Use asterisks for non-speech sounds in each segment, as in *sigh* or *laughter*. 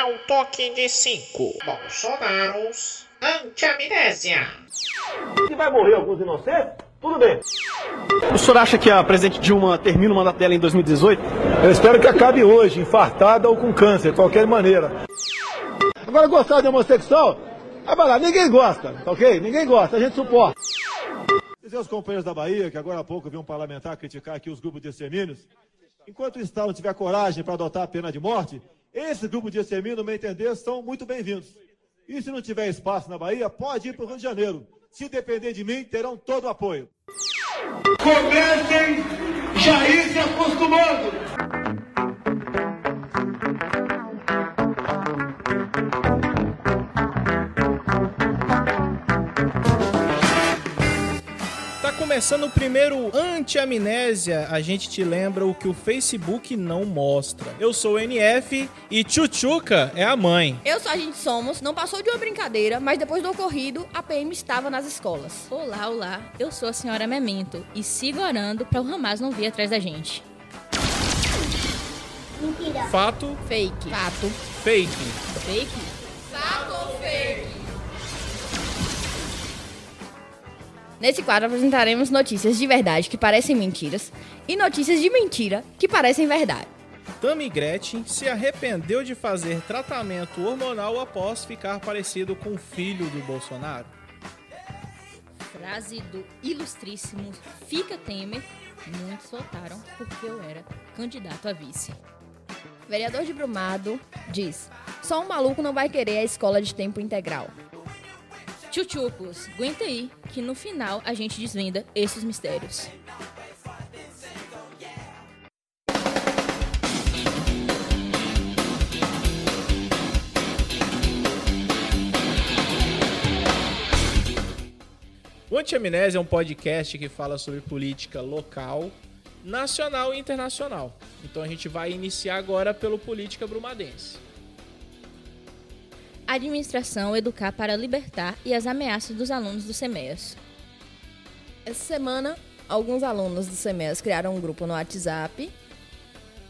ao toque de cinco. Bolsonaros anti-amnésia. Se vai morrer alguns inocentes, tudo bem. O senhor acha que a presidente Dilma termina o mandato dela em 2018? Eu espero que acabe hoje, infartada ou com câncer, de qualquer maneira. Agora, gostar de homossexual? Ah, vai lá, ninguém gosta, tá ok? Ninguém gosta, a gente suporta. Dizer aos companheiros da Bahia, que agora há pouco vi um parlamentar criticar aqui os grupos de extermínios, enquanto o Estado não tiver coragem para adotar a pena de morte, esses grupos de extermínio, no meu entender, são muito bem-vindos. E se não tiver espaço na Bahia, pode ir para o Rio de Janeiro. Se depender de mim, terão todo o apoio. Comecem já ir se acostumando. Começando o primeiro anti-amnésia. A gente te lembra o que o Facebook não mostra. Eu sou o NF e Tchutchuca é a mãe. Eu sou a gente somos, não passou de uma brincadeira, mas depois do ocorrido, a PM estava nas escolas. Olá, olá. Eu sou a senhora Memento e sigo orando para o Hamas não vir atrás da gente. Fato, Fake. Fato. fake. Fake? Fato ou fake? Nesse quadro apresentaremos notícias de verdade que parecem mentiras e notícias de mentira que parecem verdade. Tammy Gretchen se arrependeu de fazer tratamento hormonal após ficar parecido com o filho do Bolsonaro. Frase do ilustríssimo Fica Temer. Muitos votaram porque eu era candidato a vice. Vereador de Brumado diz: Só um maluco não vai querer a escola de tempo integral. Tchutchucos, aguenta aí que no final a gente desvenda esses mistérios. O Anti-Amnésia é um podcast que fala sobre política local, nacional e internacional. Então a gente vai iniciar agora pelo Política Brumadense. Administração Educar para Libertar e as ameaças dos alunos do SEMEAS. Essa semana, alguns alunos do CEMES criaram um grupo no WhatsApp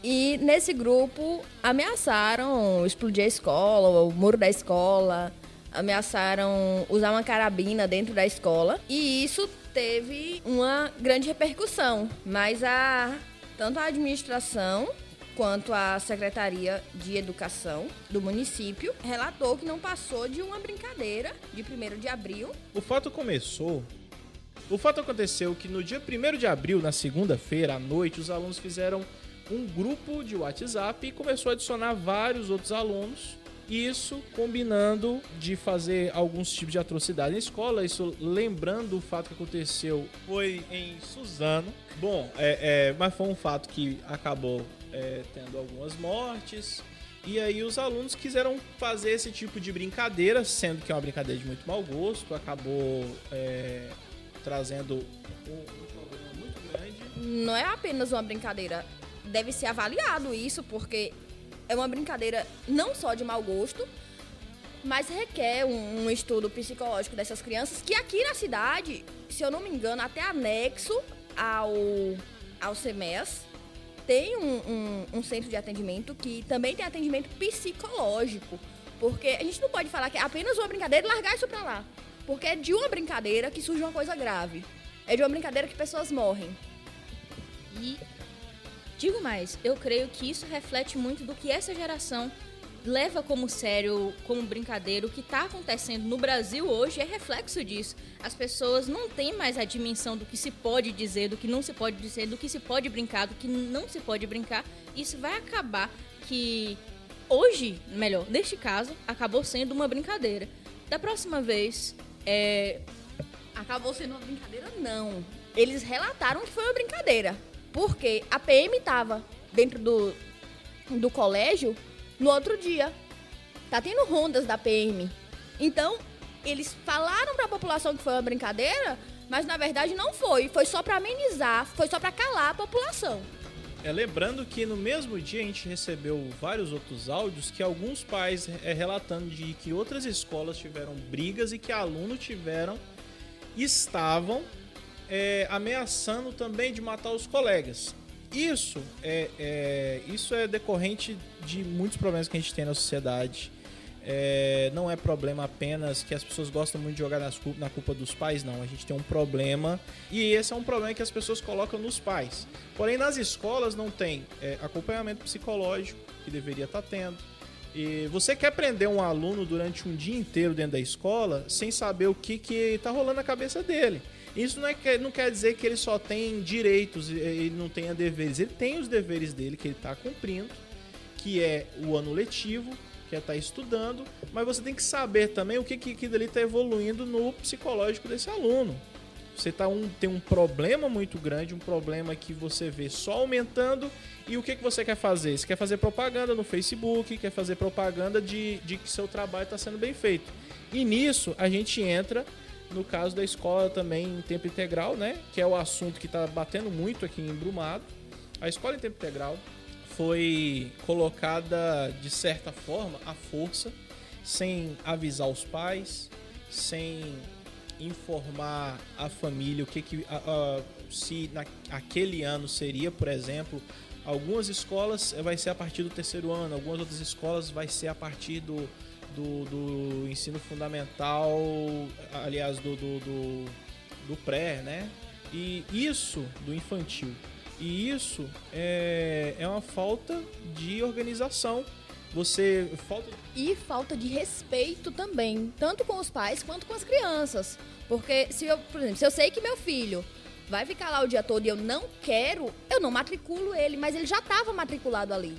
e nesse grupo ameaçaram explodir a escola, o muro da escola, ameaçaram usar uma carabina dentro da escola e isso teve uma grande repercussão, mas a tanto a administração quanto a Secretaria de Educação do município relatou que não passou de uma brincadeira de 1 de abril O fato começou. O fato aconteceu que no dia 1 de abril, na segunda-feira à noite, os alunos fizeram um grupo de WhatsApp e começou a adicionar vários outros alunos. Isso combinando de fazer alguns tipos de atrocidade na escola. Isso lembrando o fato que aconteceu foi em Suzano. Bom, é, é, mas foi um fato que acabou é, tendo algumas mortes. E aí os alunos quiseram fazer esse tipo de brincadeira, sendo que é uma brincadeira de muito mau gosto, acabou é, trazendo um, problema muito grande. não é apenas uma brincadeira, deve ser avaliado isso, porque é uma brincadeira não só de mau gosto, mas requer um, um estudo psicológico dessas crianças, que aqui na cidade, se eu não me engano, até anexo ao, ao CEMES, tem um, um- um centro de atendimento que também tem atendimento psicológico. Porque a gente não pode falar que é apenas uma brincadeira e largar isso pra lá. Porque é de uma brincadeira que surge uma coisa grave. É de uma brincadeira que pessoas morrem. E digo mais, eu creio que isso reflete muito do que essa geração leva como sério, como brincadeira. O que está acontecendo no Brasil hoje é reflexo disso. As pessoas não têm mais a dimensão do que se pode dizer, do que não se pode dizer, do que se pode brincar, do que não se pode brincar. Isso vai acabar que hoje, melhor, neste caso, acabou sendo uma brincadeira. Da próxima vez, é, Acabou sendo uma brincadeira? Não. Eles relataram que foi uma brincadeira. Porque a PM tava dentro do, do colégio no outro dia. Tá tendo rondas da PM. Então, eles falaram pra população que foi uma brincadeira, mas na verdade não foi. Foi só pra amenizar, foi só pra calar a população. É, lembrando que no mesmo dia a gente recebeu vários outros áudios que alguns pais é, relatando de que outras escolas tiveram brigas e que alunos tiveram estavam é, ameaçando também de matar os colegas. Isso é, é, isso é decorrente de muitos problemas que a gente tem na sociedade. É, não é problema apenas que as pessoas gostam muito de jogar nas, na culpa dos pais, não. A gente tem um problema e esse é um problema que as pessoas colocam nos pais. Porém, nas escolas não tem é, acompanhamento psicológico que deveria estar tá tendo. E você quer prender um aluno durante um dia inteiro dentro da escola sem saber o que está rolando na cabeça dele. Isso não, é, não quer dizer que ele só tem direitos, ele não tenha deveres. Ele tem os deveres dele que ele está cumprindo, que é o ano letivo, que é estar tá estudando, mas você tem que saber também o que, que ali está evoluindo no psicológico desse aluno. Você tá um, tem um problema muito grande, um problema que você vê só aumentando. E o que, que você quer fazer? Você quer fazer propaganda no Facebook, quer fazer propaganda de, de que seu trabalho está sendo bem feito. E nisso a gente entra no caso da escola também em tempo integral, né? Que é o assunto que está batendo muito aqui em Brumado. A escola em tempo integral foi colocada de certa forma à força, sem avisar os pais, sem informar a família o que, que a, a, se naquele ano seria, por exemplo, algumas escolas vai ser a partir do terceiro ano, algumas outras escolas vai ser a partir do, do, do ensino fundamental, aliás, do, do, do, do pré, né? E isso do infantil. E isso é, é uma falta de organização. Você falta e falta de respeito também, tanto com os pais quanto com as crianças. Porque se eu, por exemplo, se eu sei que meu filho vai ficar lá o dia todo e eu não quero, eu não matriculo ele, mas ele já estava matriculado ali.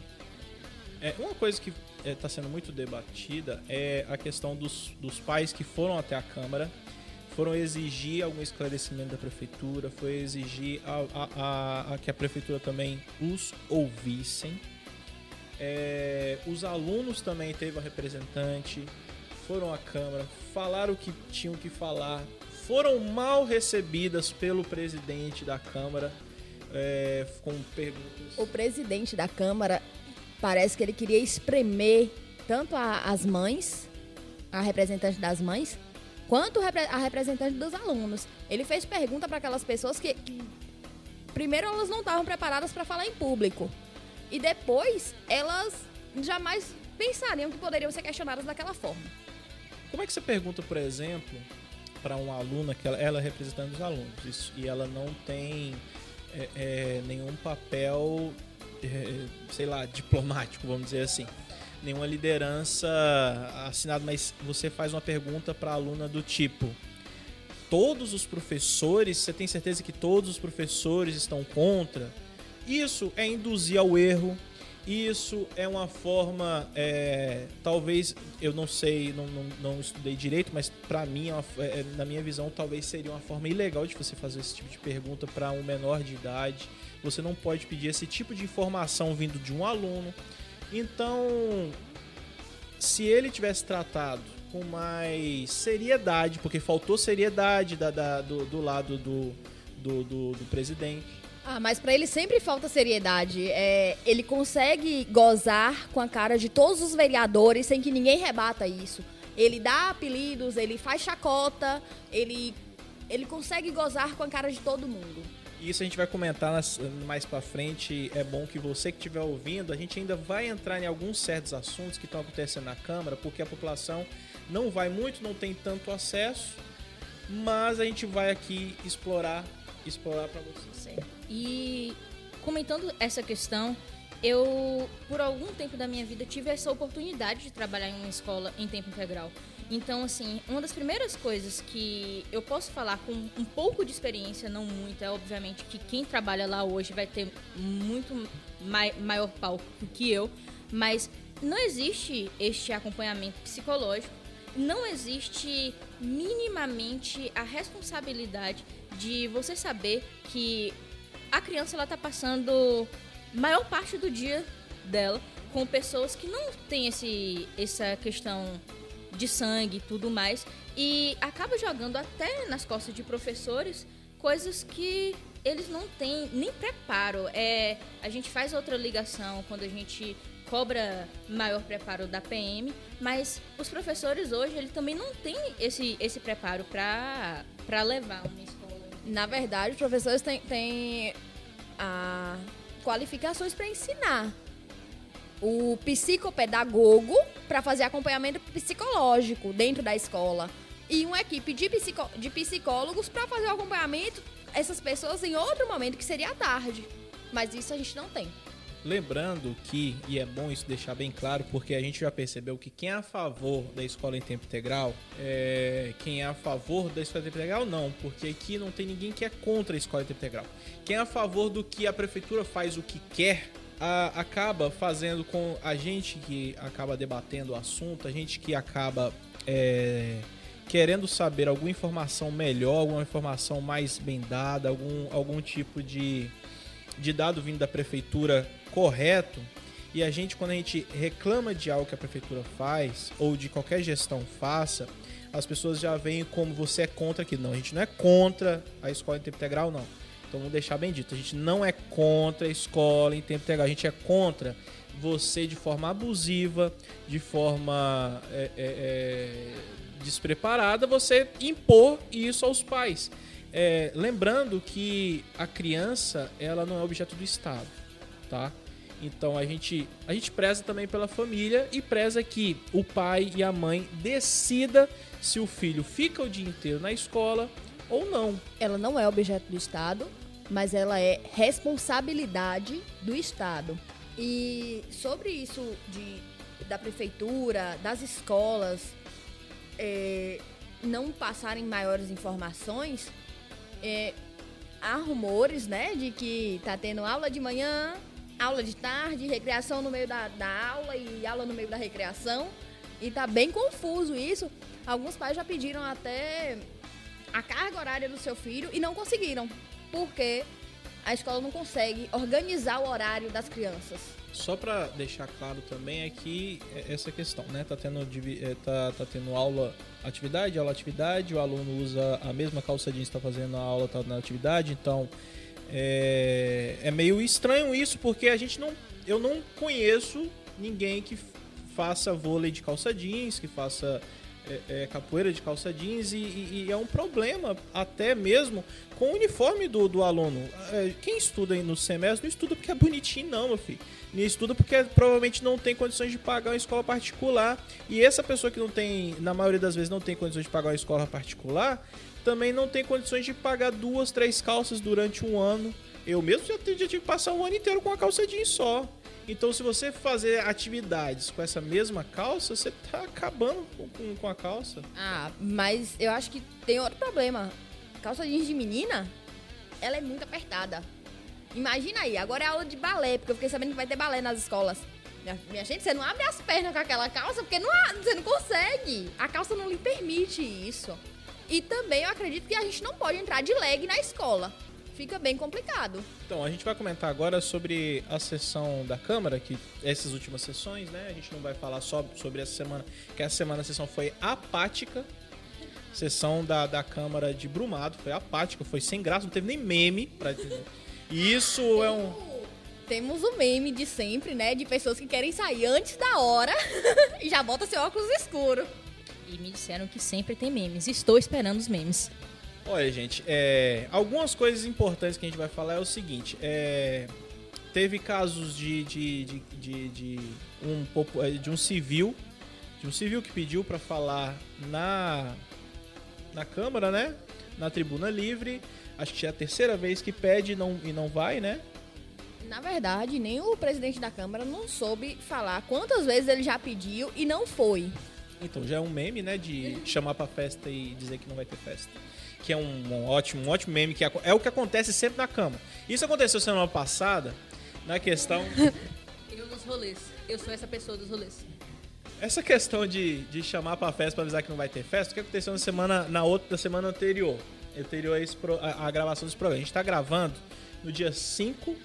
É, uma coisa que está é, sendo muito debatida é a questão dos, dos pais que foram até a Câmara, foram exigir algum esclarecimento da prefeitura, foi exigir a, a, a, a que a prefeitura também os ouvissem. É, os alunos também teve a representante, foram à Câmara, falaram o que tinham que falar, foram mal recebidas pelo presidente da Câmara é, com perguntas. O presidente da Câmara parece que ele queria espremer tanto a, as mães, a representante das mães, quanto a representante dos alunos. Ele fez pergunta para aquelas pessoas que, que, primeiro elas não estavam preparadas para falar em público e depois elas jamais pensariam que poderiam ser questionadas daquela forma. Como é que você pergunta, por exemplo, para uma aluna que ela, ela é representando os alunos isso, e ela não tem é, é, nenhum papel sei lá, diplomático, vamos dizer assim. Nenhuma liderança assinada, mas você faz uma pergunta para a aluna do tipo: todos os professores, você tem certeza que todos os professores estão contra? Isso é induzir ao erro, isso é uma forma, é, talvez, eu não sei, não, não, não estudei direito, mas para mim, é é, na minha visão, talvez seria uma forma ilegal de você fazer esse tipo de pergunta para um menor de idade. Você não pode pedir esse tipo de informação vindo de um aluno. Então, se ele tivesse tratado com mais seriedade, porque faltou seriedade da, da do, do, lado do, do, do, do presidente. Ah, mas para ele sempre falta seriedade. É, ele consegue gozar com a cara de todos os vereadores sem que ninguém rebata isso. Ele dá apelidos, ele faz chacota, ele, ele consegue gozar com a cara de todo mundo. Isso a gente vai comentar mais para frente. É bom que você que estiver ouvindo, a gente ainda vai entrar em alguns certos assuntos que estão acontecendo na Câmara, porque a população não vai muito, não tem tanto acesso, mas a gente vai aqui explorar, explorar para vocês. E comentando essa questão, eu por algum tempo da minha vida tive essa oportunidade de trabalhar em uma escola em tempo integral. Então, assim, uma das primeiras coisas que eu posso falar com um pouco de experiência, não muito, é obviamente que quem trabalha lá hoje vai ter muito mai maior palco que eu, mas não existe este acompanhamento psicológico, não existe minimamente a responsabilidade de você saber que a criança ela tá passando maior parte do dia dela com pessoas que não têm esse, essa questão de sangue e tudo mais. E acaba jogando até nas costas de professores coisas que eles não têm nem preparo. É, a gente faz outra ligação quando a gente cobra maior preparo da PM, mas os professores hoje ele também não têm esse, esse preparo para levar uma. Na verdade, os professores têm, têm a qualificações para ensinar. O psicopedagogo para fazer acompanhamento psicológico dentro da escola. E uma equipe de, de psicólogos para fazer o acompanhamento essas pessoas em outro momento, que seria à tarde. Mas isso a gente não tem. Lembrando que, e é bom isso deixar bem claro, porque a gente já percebeu que quem é a favor da escola em tempo integral, é... quem é a favor da escola em tempo integral, não, porque aqui não tem ninguém que é contra a escola em tempo integral. Quem é a favor do que a prefeitura faz o que quer, a... acaba fazendo com a gente que acaba debatendo o assunto, a gente que acaba é... querendo saber alguma informação melhor, alguma informação mais bem dada, algum, algum tipo de, de dado vindo da prefeitura correto e a gente quando a gente reclama de algo que a prefeitura faz ou de qualquer gestão faça, as pessoas já veem como você é contra aquilo. Não, a gente não é contra a escola em tempo integral, não. Então vamos deixar bem dito, a gente não é contra a escola em tempo integral, a gente é contra você de forma abusiva, de forma é, é, é, despreparada, você impor isso aos pais. É, lembrando que a criança ela não é objeto do Estado, tá? Então a gente, a gente preza também pela família e preza que o pai e a mãe decida se o filho fica o dia inteiro na escola ou não. Ela não é objeto do Estado, mas ela é responsabilidade do Estado. E sobre isso de, da prefeitura, das escolas, é, não passarem maiores informações, é, há rumores, né, de que tá tendo aula de manhã, aula de tarde, recreação no meio da, da aula e aula no meio da recreação. E tá bem confuso isso. Alguns pais já pediram até a carga horária do seu filho e não conseguiram. Porque a escola não consegue organizar o horário das crianças. Só para deixar claro também é que essa questão, né? Tá tendo, é, tá, tá tendo aula, atividade, aula, atividade, o aluno usa a mesma calça jeans, está fazendo a aula, tá na atividade, então é, é meio estranho isso, porque a gente não. Eu não conheço ninguém que faça vôlei de calça jeans, que faça é, é, capoeira de calça jeans e, e, e, é um problema até mesmo com o uniforme do, do aluno. É, quem estuda no semestre não estuda porque é bonitinho, não, meu filho. Não estuda porque provavelmente não tem condições de pagar uma escola particular. E essa pessoa que não tem, na maioria das vezes, não tem condições de pagar uma escola particular, também não tem condições de pagar duas, três calças durante um ano. Eu mesmo já, já tive que passar um ano inteiro com uma calça jeans só. Então, se você fazer atividades com essa mesma calça, você tá acabando com, com a calça. Ah, mas eu acho que tem outro problema. Calça jeans de menina, ela é muito apertada. Imagina aí, agora é aula de balé, porque eu fiquei sabendo que vai ter balé nas escolas. Minha, minha gente, você não abre as pernas com aquela calça, porque não, você não consegue. A calça não lhe permite isso. E também eu acredito que a gente não pode entrar de leg na escola. Fica bem complicado. Então, a gente vai comentar agora sobre a sessão da Câmara, que essas últimas sessões, né? A gente não vai falar só sobre essa semana, que essa semana a sessão foi apática. Sessão da, da Câmara de Brumado foi apática, foi sem graça, não teve nem meme pra E isso é um. Temos o meme de sempre, né? De pessoas que querem sair antes da hora *laughs* e já bota seu óculos escuro. E me disseram que sempre tem memes. Estou esperando os memes. Olha, gente, é, algumas coisas importantes que a gente vai falar é o seguinte: é, teve casos de, de, de, de, de um, é, de um civil, de um civil que pediu para falar na, na Câmara, né? Na tribuna livre. Acho que é a terceira vez que pede e não, e não vai, né? Na verdade, nem o presidente da Câmara não soube falar quantas vezes ele já pediu e não foi. Então, já é um meme, né? De chamar pra festa e dizer que não vai ter festa. Que é um, um ótimo, um ótimo meme, que é o que acontece sempre na cama. Isso aconteceu semana passada, na questão. *laughs* Eu nos rolês. Eu sou essa pessoa dos rolês. Essa questão de, de chamar pra festa pra avisar que não vai ter festa, o que aconteceu na semana, na outra da semana anterior? Anterior a, esse, a, a gravação desse programa. A gente tá gravando no dia 5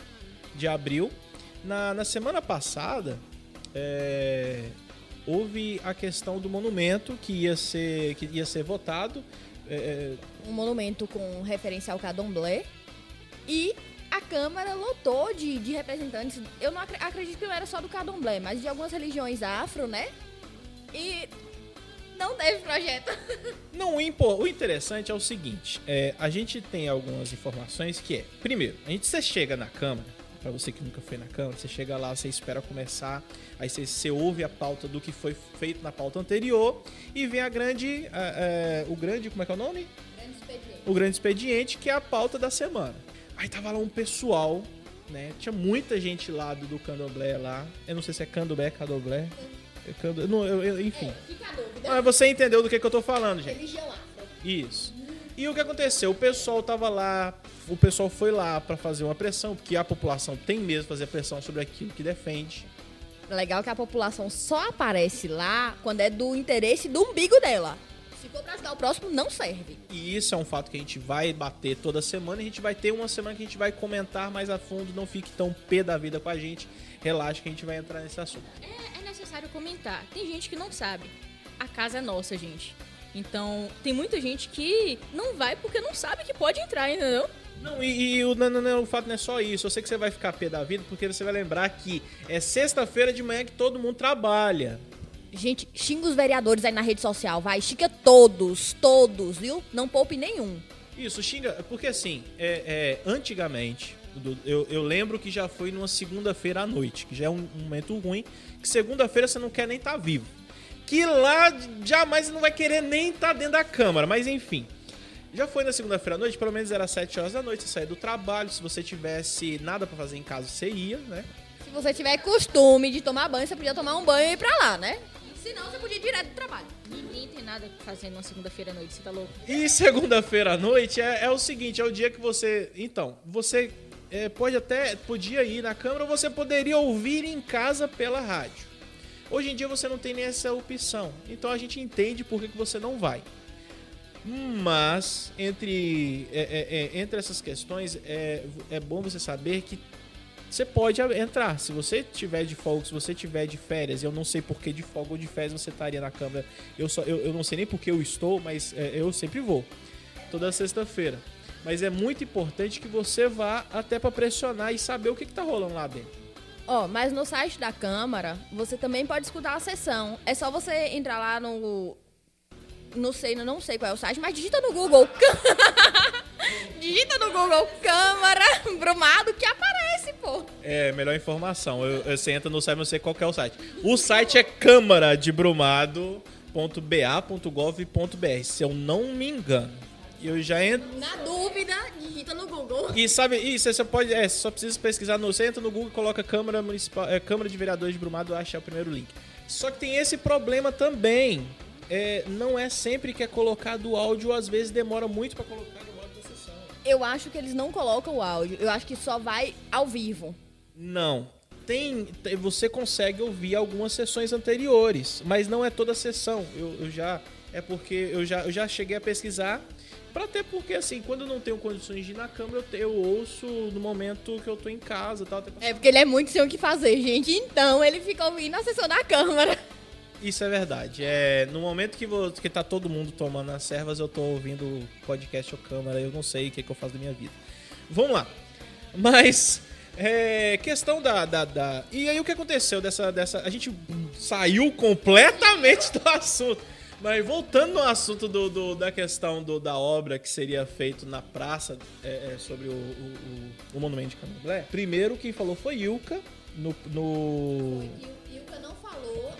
de abril. Na, na semana passada, é, houve a questão do monumento que ia ser, que ia ser votado. É, é... Um monumento com referência ao Cadomblé. E a Câmara lotou de, de representantes. Eu não acredito que não era só do Cadomblé, mas de algumas religiões afro, né? E não teve projeto. *laughs* Não, o interessante é o seguinte: é, a gente tem algumas informações que é, primeiro, a gente você chega na Câmara Pra você que nunca foi na Câmara, você chega lá, você espera começar, aí você, você ouve a pauta do que foi feito na pauta anterior e vem a grande. é, é, o grande. Como é que é o nome? O grande expediente, que é a pauta da semana. Aí tava lá um pessoal, né? Tinha muita gente lá do, do candomblé lá. Eu não sei se é candomblé, candomblé. É cando... não, eu- eu- enfim. Fica a dúvida. Mas você entendeu do que, que eu tô falando, gente. Religião afro. Isso. E o que aconteceu? O pessoal tava lá, o pessoal foi lá pra fazer uma pressão, porque a população tem mesmo que fazer pressão sobre aquilo que defende. Legal que a população só aparece lá quando é do interesse do umbigo dela. Se for pra ajudar o próximo, não serve. E isso é um fato que a gente vai bater toda semana. e A gente vai ter uma semana que a gente vai comentar mais a fundo. Não fique tão pé da vida com a gente. Relaxa que a gente vai entrar nesse assunto. É, é necessário comentar. Tem gente que não sabe. A casa é nossa, gente. Então, tem muita gente que não vai porque não sabe que pode entrar, entendeu? Não, e, e o, não, não, não, o fato não é só isso. Eu sei que você vai ficar pé da vida porque você vai lembrar que é sexta-feira de manhã que todo mundo trabalha. Gente, xinga os vereadores aí na rede social, vai. Xinga todos, todos, viu? Não poupe nenhum. Isso, xinga. Porque assim, é, é, antigamente, eu, eu lembro que já foi numa segunda-feira à noite, que já é um, um momento ruim, que segunda-feira você não quer nem estar vivo. Que lá jamais não vai querer nem estar dentro da câmara, mas enfim. Já foi na segunda-feira à noite, pelo menos era 7 horas da noite, você saía do trabalho, se você tivesse nada pra fazer em casa, você ia, né? Se você tiver costume de tomar banho, você podia tomar um banho e ir pra lá, né? Se não, você podia ir direto do trabalho. Ninguém tem nada pra fazer numa segunda-feira à noite, você tá louco? E segunda-feira à noite é, é o seguinte, é o dia que você. Então, você é, pode até. Podia ir na câmara ou você poderia ouvir em casa pela rádio. Hoje em dia você não tem nem essa opção. Então a gente entende por que, que você não vai. Mas, entre, é, é, é, entre essas questões, é, é bom você saber que você pode entrar. Se você tiver de folga, se você tiver de férias, eu não sei por que de folga ou de férias você estaria na Câmara. Eu, só, eu, eu não sei nem porque eu estou, mas é, eu sempre vou. Toda sexta-feira. Mas é muito importante que você vá até para pressionar e saber o que, que tá rolando lá dentro. Ó, mas no site da Câmara, você também pode escutar a sessão. É só você entrar lá no. Não sei, não sei qual é o site, mas digita no Google. *laughs* digita no Google Câmara Brumado que aparece, pô. É, melhor informação. Eu, eu- você entra no site, não sei qual é o site. O site é câmaradebrumado.ba.gov.br, se eu não me engano. E eu já entro. Na dúvida, digita no Google. E sabe, isso você pode. É, só precisa pesquisar no. Você entra no Google, coloca Câmara Municipal. É, Câmara de Vereadores de Brumado, acha o primeiro link. Só que tem esse problema também. É, não é sempre que é colocado o áudio, às vezes demora muito pra colocar o áudio da sessão. Eu acho que eles não colocam o áudio. Eu acho que só vai ao vivo. Não. Tem, você consegue ouvir algumas sessões anteriores, mas não é toda a sessão. Eu, eu já é porque eu já, eu já cheguei a pesquisar para até porque assim, quando eu não tenho condições de ir na câmera, eu, te- eu ouço no momento que eu tô em casa, e tal, até É porque ele é muito sem o que fazer, gente. Então ele fica ouvindo a sessão da Câmara. Isso é verdade. É, no momento que, vo- que tá todo mundo tomando as servas, eu tô ouvindo podcast ou câmera, eu não sei o que, que eu faço da minha vida. Vamos lá. Mas, é, questão da, da, da- E aí o que aconteceu dessa, dessa. A gente saiu completamente do assunto. Mas voltando no assunto do, do- da questão do- da obra que seria feito na praça é, é, sobre o, o, o- Monumento de Candomblé, primeiro quem falou foi Ilka no- no Ilka não falou.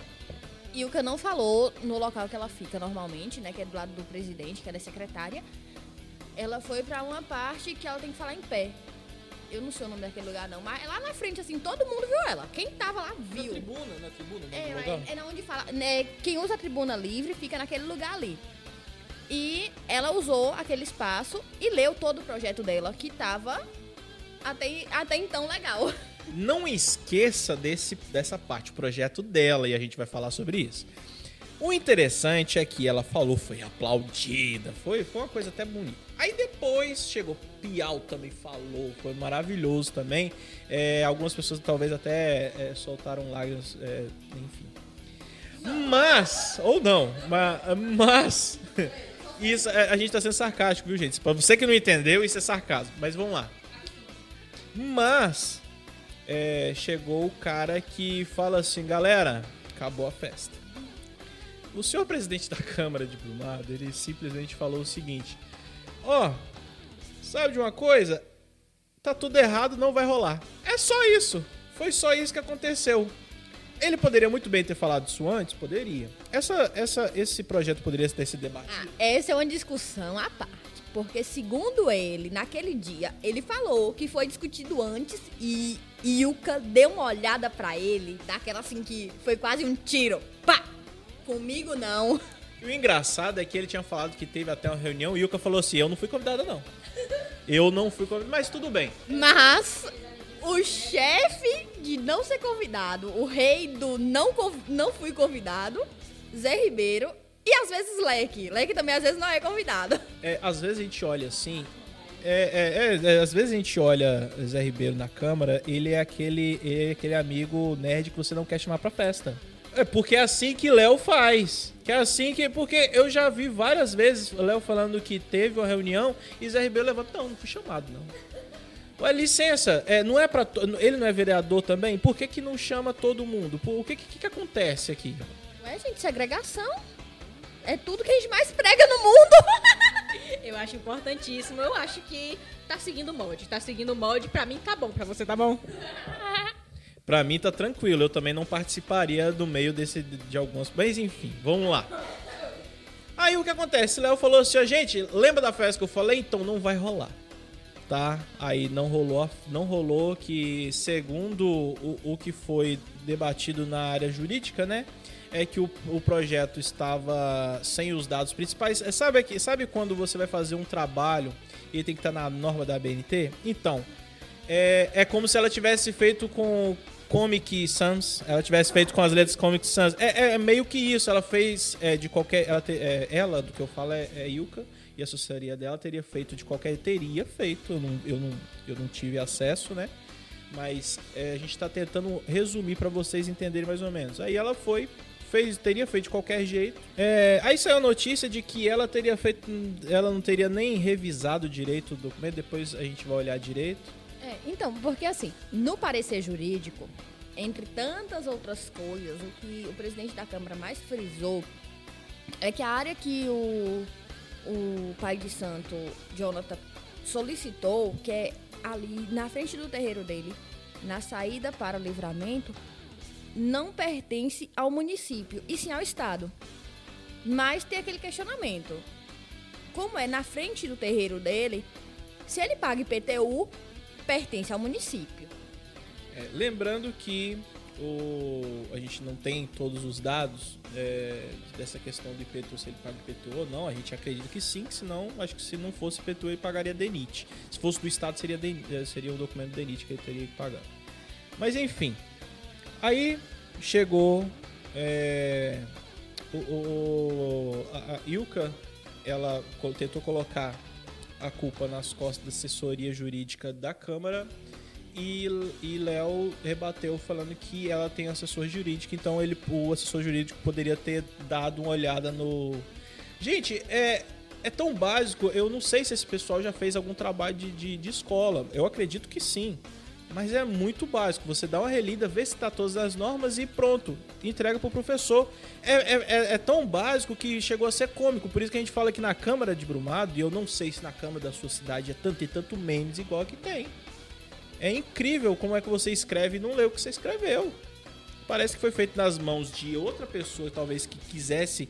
Ilka não falou no local que ela fica normalmente, né? Que é do lado do presidente, que ela é secretária. Ela foi pra uma parte que ela tem que falar em pé. Eu não sei o nome daquele lugar, não, mas lá na frente, assim, todo mundo viu ela. Quem tava lá Na viu. tribuna, na tribuna, É, lugar. é, é na onde fala. Né, quem usa a tribuna livre fica naquele lugar ali. E ela usou aquele espaço e leu todo o projeto dela, que tava até, até então legal. *laughs* Não esqueça desse, dessa parte, o projeto dela, e a gente vai falar sobre isso. O interessante é que ela falou, foi aplaudida, foi, foi uma coisa até bonita. Aí depois chegou Piau também falou, foi maravilhoso também. É, algumas pessoas talvez até é, soltaram lágrimas, é, enfim. Mas, ou não, mas, mas *laughs* isso, é, a gente tá sendo sarcástico, viu, gente? Pra você que não entendeu, isso é sarcasmo. Mas vamos lá. Mas é, chegou o cara que fala assim, galera, acabou a festa. O senhor presidente da Câmara de Brumado, ele simplesmente falou o seguinte: Ó, sabe de uma coisa? Tá tudo errado, não vai rolar. É só isso. Foi só isso que aconteceu. Ele poderia muito bem ter falado isso antes? Poderia. Essa, essa, esse projeto poderia ter sido debatido. Ah, essa é uma discussão à parte. Porque, segundo ele, naquele dia, ele falou que foi discutido antes e Ilka deu uma olhada pra ele, daquela assim que foi quase um tiro. Pá! Comigo não. E o engraçado é que ele tinha falado que teve até uma reunião e Yuka falou assim: Eu não fui convidada, não. *laughs* Eu não fui convidada, mas tudo bem. Mas o chefe de não ser convidado, o rei do não, não fui convidado, Zé Ribeiro, e às vezes Leque. Leque também às vezes não é convidado. É, às vezes a gente olha assim. É, é, é, é, às vezes a gente olha Zé Ribeiro na câmara, ele é aquele, ele é aquele amigo nerd que você não quer chamar pra festa. É porque é assim que Léo faz. Que é assim que. Porque eu já vi várias vezes o Léo falando que teve uma reunião e Zé Ribeiro levanta. Não, não fui chamado, não. Ué, licença, é, não é para ele não é vereador também? Por que, que não chama todo mundo? Por, o que, que, que acontece aqui? Ué, gente, segregação é tudo que a gente mais prega no mundo. *laughs* Eu acho importantíssimo. Eu acho que tá seguindo o molde. Tá seguindo o molde. Pra mim tá bom. Pra você tá bom? *laughs* Pra mim tá tranquilo, eu também não participaria do meio desse de algumas. Mas enfim, vamos lá. Aí o que acontece? Léo falou assim: gente, lembra da festa que eu falei? Então não vai rolar. Tá? Aí não rolou, não rolou que, segundo o, o que foi debatido na área jurídica, né? É que o, o projeto estava sem os dados principais. É, Sabe, aqui, sabe quando você vai fazer um trabalho e tem que estar na norma da BNT? Então, é, é como se ela tivesse feito com Comic Sans, ela tivesse feito com as letras Comic Sans. É, é- é meio que isso, ela fez é, de qualquer. Ela, te- é, ela, do que eu falo, é, é Yuka, e a assessoria dela teria feito de qualquer. Teria feito, eu não, eu não, eu não tive acesso, né? Mas é, a gente tá tentando resumir pra vocês entenderem mais ou menos. Aí ela foi. Fez, teria feito de qualquer jeito. É, aí saiu a notícia de que ela teria feito. Ela não teria nem revisado direito o documento. Depois a gente vai olhar direito. É, então, porque assim, no parecer jurídico, entre tantas outras coisas, o que o presidente da Câmara mais frisou é que a área que o, o pai de santo, Jonathan, solicitou, que é ali na frente do terreiro dele, na saída para o livramento, não pertence ao município, e sim ao Estado. Mas tem aquele questionamento. Como é na frente do terreiro dele, se ele paga IPTU, pertence ao município. É, lembrando que o, a gente não tem todos os dados é, dessa questão do IPTU, se ele paga IPTU ou não. A gente acredita que sim, que senão, acho que se não fosse IPTU, ele pagaria DENIT. Se fosse do Estado, seria, DENIT, eh, seria o documento DENIT que ele teria que pagar. Mas enfim, aí chegou é, o, o- a, a Ilka, ela tentou colocar a culpa nas costas da assessoria jurídica da Câmara e, e Léo rebateu falando que ela tem assessor jurídico, então ele, o assessor jurídico poderia ter dado uma olhada no. Gente, é, é tão básico, eu não sei se esse pessoal já fez algum trabalho de, de, de escola. Eu acredito que sim. Mas é muito básico. Você dá uma relida, vê se tá todas as normas e pronto. Entrega pro professor. É, é, é- é tão básico que chegou a ser cômico. Por isso que a gente fala que na Câmara de Brumado, e eu não sei se na Câmara da sua cidade é tanto e tanto memes igual que tem. É incrível como é que você escreve e não lê o que você escreveu. Parece que foi feito nas mãos de outra pessoa, talvez que quisesse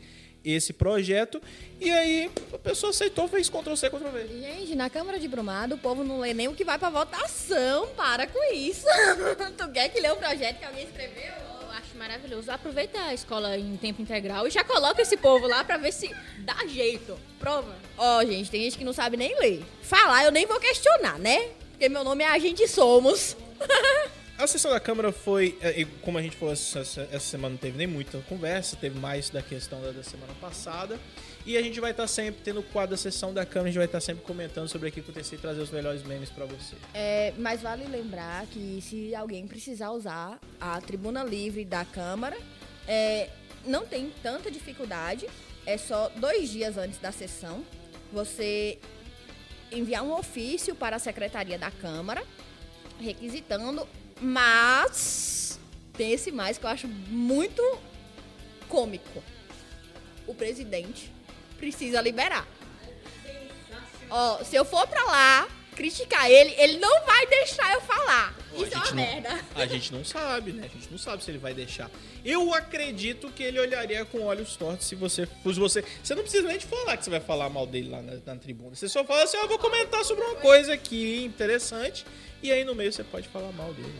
esse projeto. E aí a pessoa aceitou, fez Ctrl C, Ctrl V. Gente, na Câmara de Brumado, o povo não lê nem o que vai pra votação. Para com isso. *laughs* tu quer que lê o projeto que alguém escreveu? Eu acho maravilhoso. Aproveita a escola em tempo integral e já coloca esse povo lá pra ver se dá jeito. Prova. Ó, gente, tem gente que não sabe nem ler. Falar eu nem vou questionar, né? Porque meu nome é Agente Somos. *laughs* A sessão da Câmara foi, é, como a gente falou, essa, semana não teve nem muita conversa, teve mais da questão da, semana passada. E a gente vai estar sempre, tendo o quadro da sessão da Câmara, a gente vai estar sempre comentando sobre o que aconteceu e trazer os melhores memes pra você. É, mas vale lembrar que se alguém precisar usar a tribuna livre da Câmara, é, não tem tanta dificuldade. É só dois dias antes da sessão você enviar um ofício para a Secretaria da Câmara requisitando, mas tem esse mais que eu acho muito cômico. O presidente precisa liberar. Ó, se eu for pra lá, criticar ele, ele não vai deixar eu falar. Pô, Isso é uma não- merda. A gente não sabe, né? A gente não sabe se ele vai deixar. Eu acredito que ele olharia com olhos tortos se você fosse você. Você não precisa nem de falar que você vai falar mal dele lá na, na tribuna. Você só fala assim, ó, eu vou comentar sobre uma coisa aqui interessante. E aí no meio você pode falar mal dele.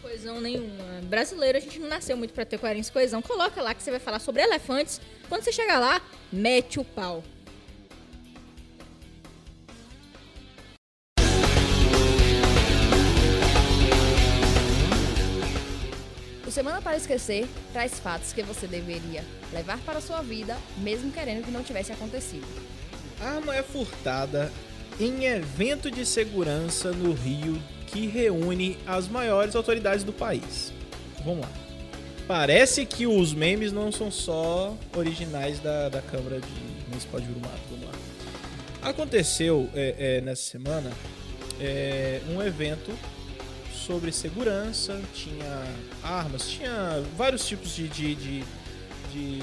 Coesão nenhuma. Brasileiro, a gente não nasceu muito pra ter coerência e coesão. Coloca lá que você vai falar sobre elefantes. Quando você chegar lá, mete o pau. O Semana para Esquecer traz fatos que você deveria levar para a sua vida, mesmo querendo que não tivesse acontecido. Arma é furtada em evento de segurança no Rio que reúne as maiores autoridades do país. Vamos lá. Parece que os memes não são só originais da, da Câmara de Municipal de Urumato. Vamos lá. Aconteceu é, é, nessa semana é, um evento sobre segurança, tinha armas, tinha vários tipos de- de- de- de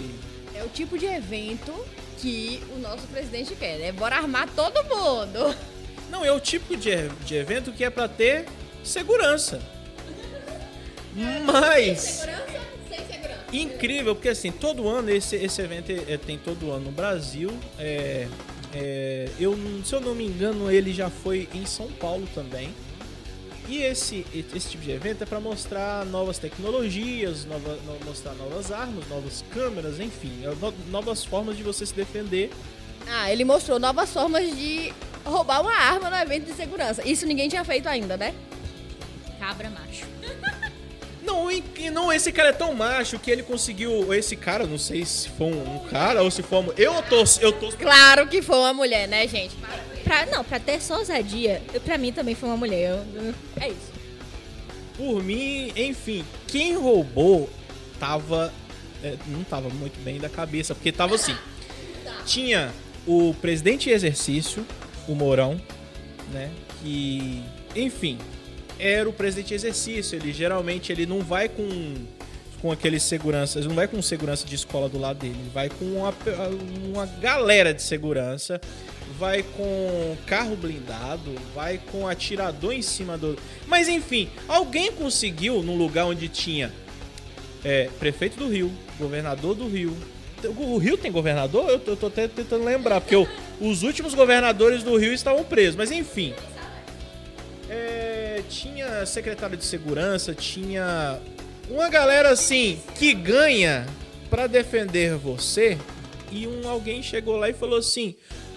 É o tipo de evento que o nosso presidente quer, né? Bora armar todo mundo. Não, é o tipo de, de evento que é pra ter segurança. Mas Segurança sem segurança. incrível, porque assim, todo ano esse, esse evento é, tem todo ano no Brasil. É, é, eu, se eu não me engano, ele já foi em São Paulo também. E esse, esse tipo de evento é para mostrar novas tecnologias, nova, no- mostrar novas armas, novas câmeras, enfim, é no- novas formas de você se defender Ah, ele mostrou novas formas de roubar uma arma no evento de segurança. Isso ninguém tinha feito ainda, né? Cabra macho. *laughs* Não, não, esse cara é tão macho que ele conseguiu. Esse cara, não sei se foi um, um cara ou se foi uma. Eu tô. Eu tô. Claro que foi uma mulher, né, gente? Pra, não, pra ter só ousadia, pra mim também foi uma mulher. Eu- é isso. Por mim, enfim, quem roubou tava. é, não tava muito bem da cabeça, porque tava assim. Tinha o presidente em exercício, o Mourão, né? Que, enfim, era o presidente em exercício. Ele geralmente ele não vai com com aqueles seguranças, não vai com segurança de escola do lado dele, ele vai com uma, uma galera de segurança, vai com carro blindado, vai com atirador em cima do. Mas enfim, alguém conseguiu num lugar onde tinha é, prefeito do Rio, governador do Rio. O Rio tem governador? Eu tô, eu tô até tentando lembrar, porque o- os últimos governadores do Rio estavam presos, mas enfim. É, tinha secretário de segurança, tinha uma galera assim que ganha pra defender você e um alguém chegou lá e falou assim: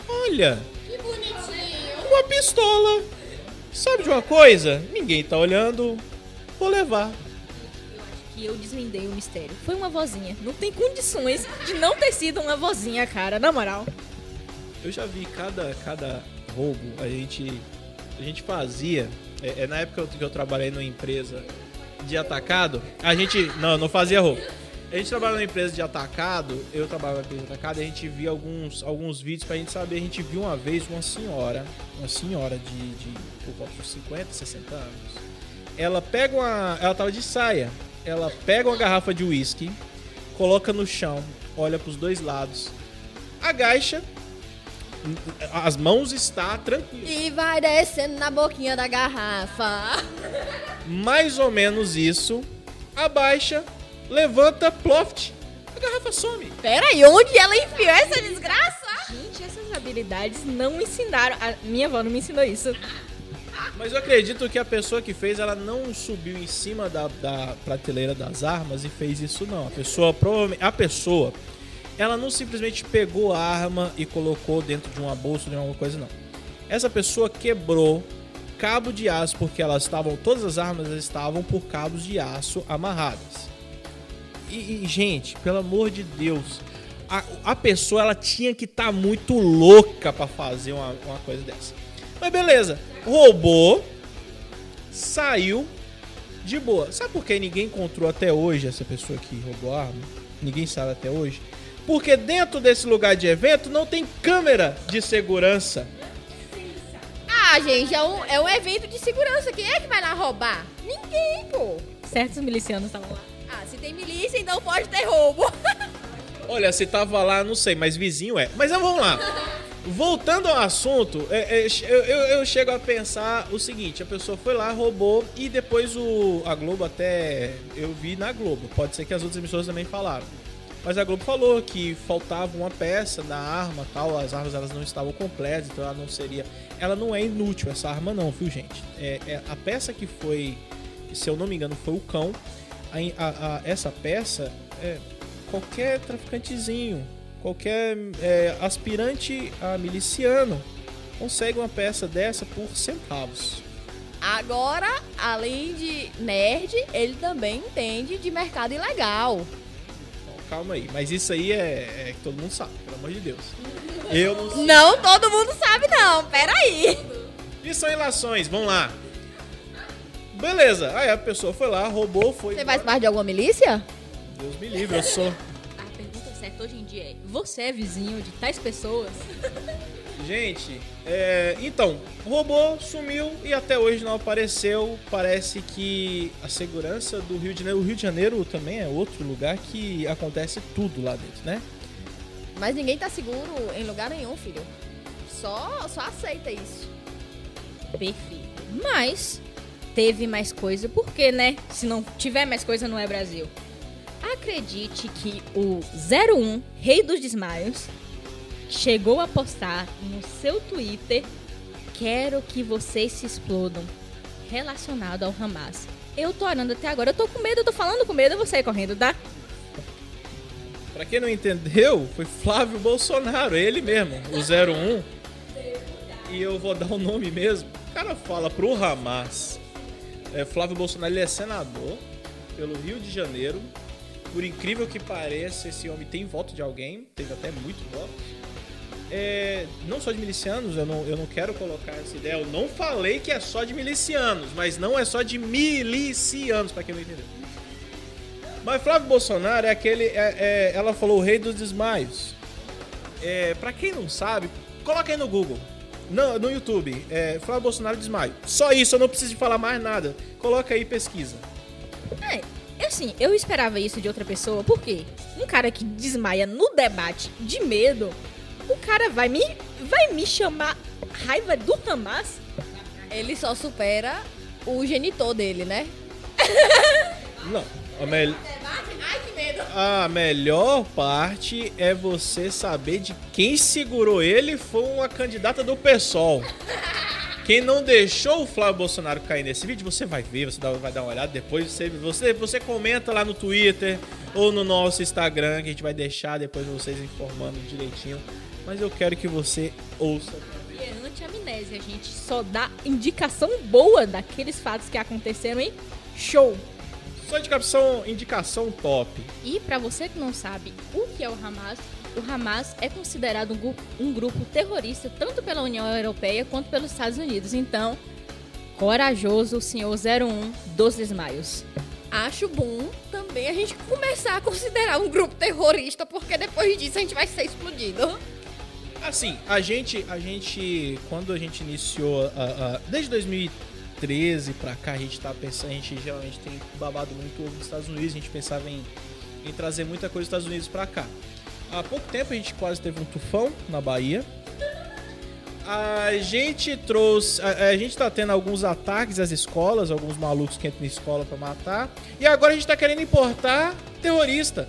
"Olha, Que bonitinho. uma pistola. Sabe de uma coisa? Ninguém tá olhando. Vou levar." Que eu desvendei o mistério. Foi uma vozinha. Não tem condições de não ter sido uma vozinha, cara. Na moral. Eu já vi cada, cada roubo a gente a gente fazia. É, é na época que eu trabalhei numa empresa de atacado, a gente não não fazia roubo. A gente trabalhava numa empresa de atacado, eu trabalhava na empresa de atacado, e a gente via alguns, alguns vídeos pra gente saber. A gente viu uma vez uma senhora, uma senhora de, de por volta dos 50, 60 anos. Ela pega uma. Ela tava de saia. Ela pega uma garrafa de uísque, coloca no chão, olha pros dois lados, agacha, as mãos está tranquila. E vai descendo na boquinha da garrafa. *laughs* Mais ou menos isso. Abaixa, levanta, ploft. A garrafa some. Pera aí, onde ela enfiou essa desgraça? Gente, essas habilidades não me ensinaram. A minha avó não me ensinou isso. Mas eu acredito que a pessoa que fez, ela não subiu em cima da, da prateleira das armas e fez isso não. A pessoa provavelmente, a pessoa, ela não simplesmente pegou a arma e colocou dentro de uma bolsa ou de alguma coisa não. Essa pessoa quebrou cabo de aço porque elas estavam, todas as armas estavam por cabos de aço amarradas. E, e, gente, pelo amor de Deus, a, a pessoa ela tinha que estar muito louca pra fazer uma, uma coisa dessa. Mas beleza, roubou, saiu de boa. Sabe por que ninguém encontrou até hoje essa pessoa que roubou a arma? Ninguém sabe até hoje. Porque dentro desse lugar de evento não tem câmera de segurança. Ah, gente, é um, é um evento de segurança. Quem é que vai lá roubar? Ninguém, pô. Certos milicianos estavam lá. Ah, se tem milícia, então pode ter roubo. Olha, se tava lá, não sei, mas vizinho é. Mas vamos lá. Voltando ao assunto, é, é, eu, eu, eu chego a pensar o seguinte: a pessoa foi lá, roubou e depois o, a Globo até eu vi na Globo. Pode ser que as outras emissoras também falaram. Mas a Globo falou que faltava uma peça da arma, tal, as armas elas não estavam completas, então ela não seria, ela não é inútil essa arma não, viu gente? É, é a peça que foi, se eu não me engano, foi o cão. A, a, a, essa peça, é, qualquer traficantezinho, qualquer é, aspirante a miliciano consegue uma peça dessa por centavos. Agora, além de nerd, ele também entende de mercado ilegal calma aí. Mas isso aí é, é que todo mundo sabe, pelo amor de Deus. Eu não sei. Não, todo mundo sabe não, peraí. E são relações, vamos lá. Beleza, aí a pessoa foi lá, roubou, foi. Você faz parte de alguma milícia? Deus me livre, eu sou. A pergunta certa hoje em dia é: você é vizinho de tais pessoas? Gente, é, então, roubou, sumiu e até hoje não apareceu. Parece que a segurança do Rio de Janeiro. O Rio de Janeiro também é outro lugar que acontece tudo lá dentro, né? Mas ninguém tá seguro em lugar nenhum, filho. Só, só aceita isso. Perfeito. Mas teve mais coisa, porque, né? Se não tiver mais coisa, não é Brasil. Acredite que o 01, Rei dos Desmaios, chegou a postar no seu Twitter: Quero que vocês se explodam, relacionado ao Hamas. Eu tô orando até agora, eu tô com medo, eu tô falando com medo, eu vou sair correndo, tá? Pra quem não entendeu, foi Flávio Bolsonaro, ele mesmo, o 01. E eu vou dar o nome mesmo. O cara fala pro Hamas. É, Flávio Bolsonaro ele é senador pelo Rio de Janeiro. Por incrível que pareça, esse homem tem voto de alguém, teve até muito voto é, não só de milicianos, eu não, eu não quero colocar essa ideia. Eu não falei que é só de milicianos, mas não é só de milicianos, para quem não entendeu. Mas Flávio Bolsonaro é aquele. É, é, ela falou o rei dos desmaios. É, para quem não sabe, coloca aí no Google. No, no YouTube, é, Flávio Bolsonaro desmaio. Só isso, eu não preciso de falar mais nada. Coloca aí pesquisa. É, assim, eu esperava isso de outra pessoa, porque um cara que desmaia no debate de medo o cara vai me, vai me chamar raiva do Hamas? Ele só supera o genitor dele, né? Não, a, me... a melhor parte é você saber de quem segurou ele foi uma candidata do PSOL. *laughs* Quem não deixou o Flávio Bolsonaro cair nesse vídeo, você vai ver, você vai dar uma olhada depois, você, você, você comenta lá no Twitter ou no nosso Instagram, que a gente vai deixar depois vocês informando direitinho mas eu quero que você ouça. E é anti-amnésia, a gente só dá indicação boa daqueles fatos que aconteceram em show. Só indicação, indicação top. E para você que não sabe o que é o Hamas, o Hamas é considerado um, um grupo terrorista tanto pela União Europeia quanto pelos Estados Unidos. Então, corajoso o senhor 01 dos desmaios. Acho bom também a gente começar a considerar um grupo terrorista, porque depois disso a gente vai ser explodido. Assim, a gente, a gente, quando a gente iniciou, uh, uh, desde 2013 pra cá, a gente tá pensando, a gente geralmente tem babado muito ovo dos Estados Unidos, a gente pensava em, em trazer muita coisa dos Estados Unidos pra cá. Há pouco tempo a gente quase teve um tufão na Bahia. A gente trouxe. A, a, gente tá tendo alguns ataques às escolas, alguns malucos que entram na escola para matar. E agora a gente tá querendo importar terrorista.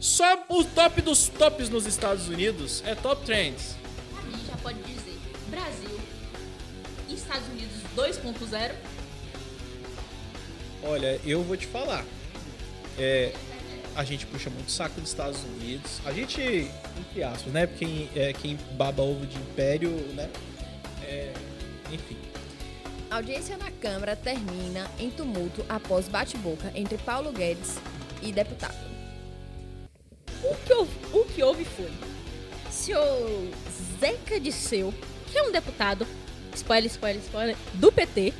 Só o top dos tops nos Estados Unidos é top trends. A gente já pode dizer Brasil Estados Unidos 2.0. Olha, eu vou te falar. É, a gente puxa muito saco dos Estados Unidos. A gente, entre aspas, né? Porque quem, é, quem baba ovo de império, né? É, enfim. A audiência na Câmara termina em tumulto após bate-boca entre Paulo Guedes e deputado. O que, houve, o que houve foi. Senhor Zeca Disseu, que é um deputado, spoiler, spoiler, spoiler, do PT,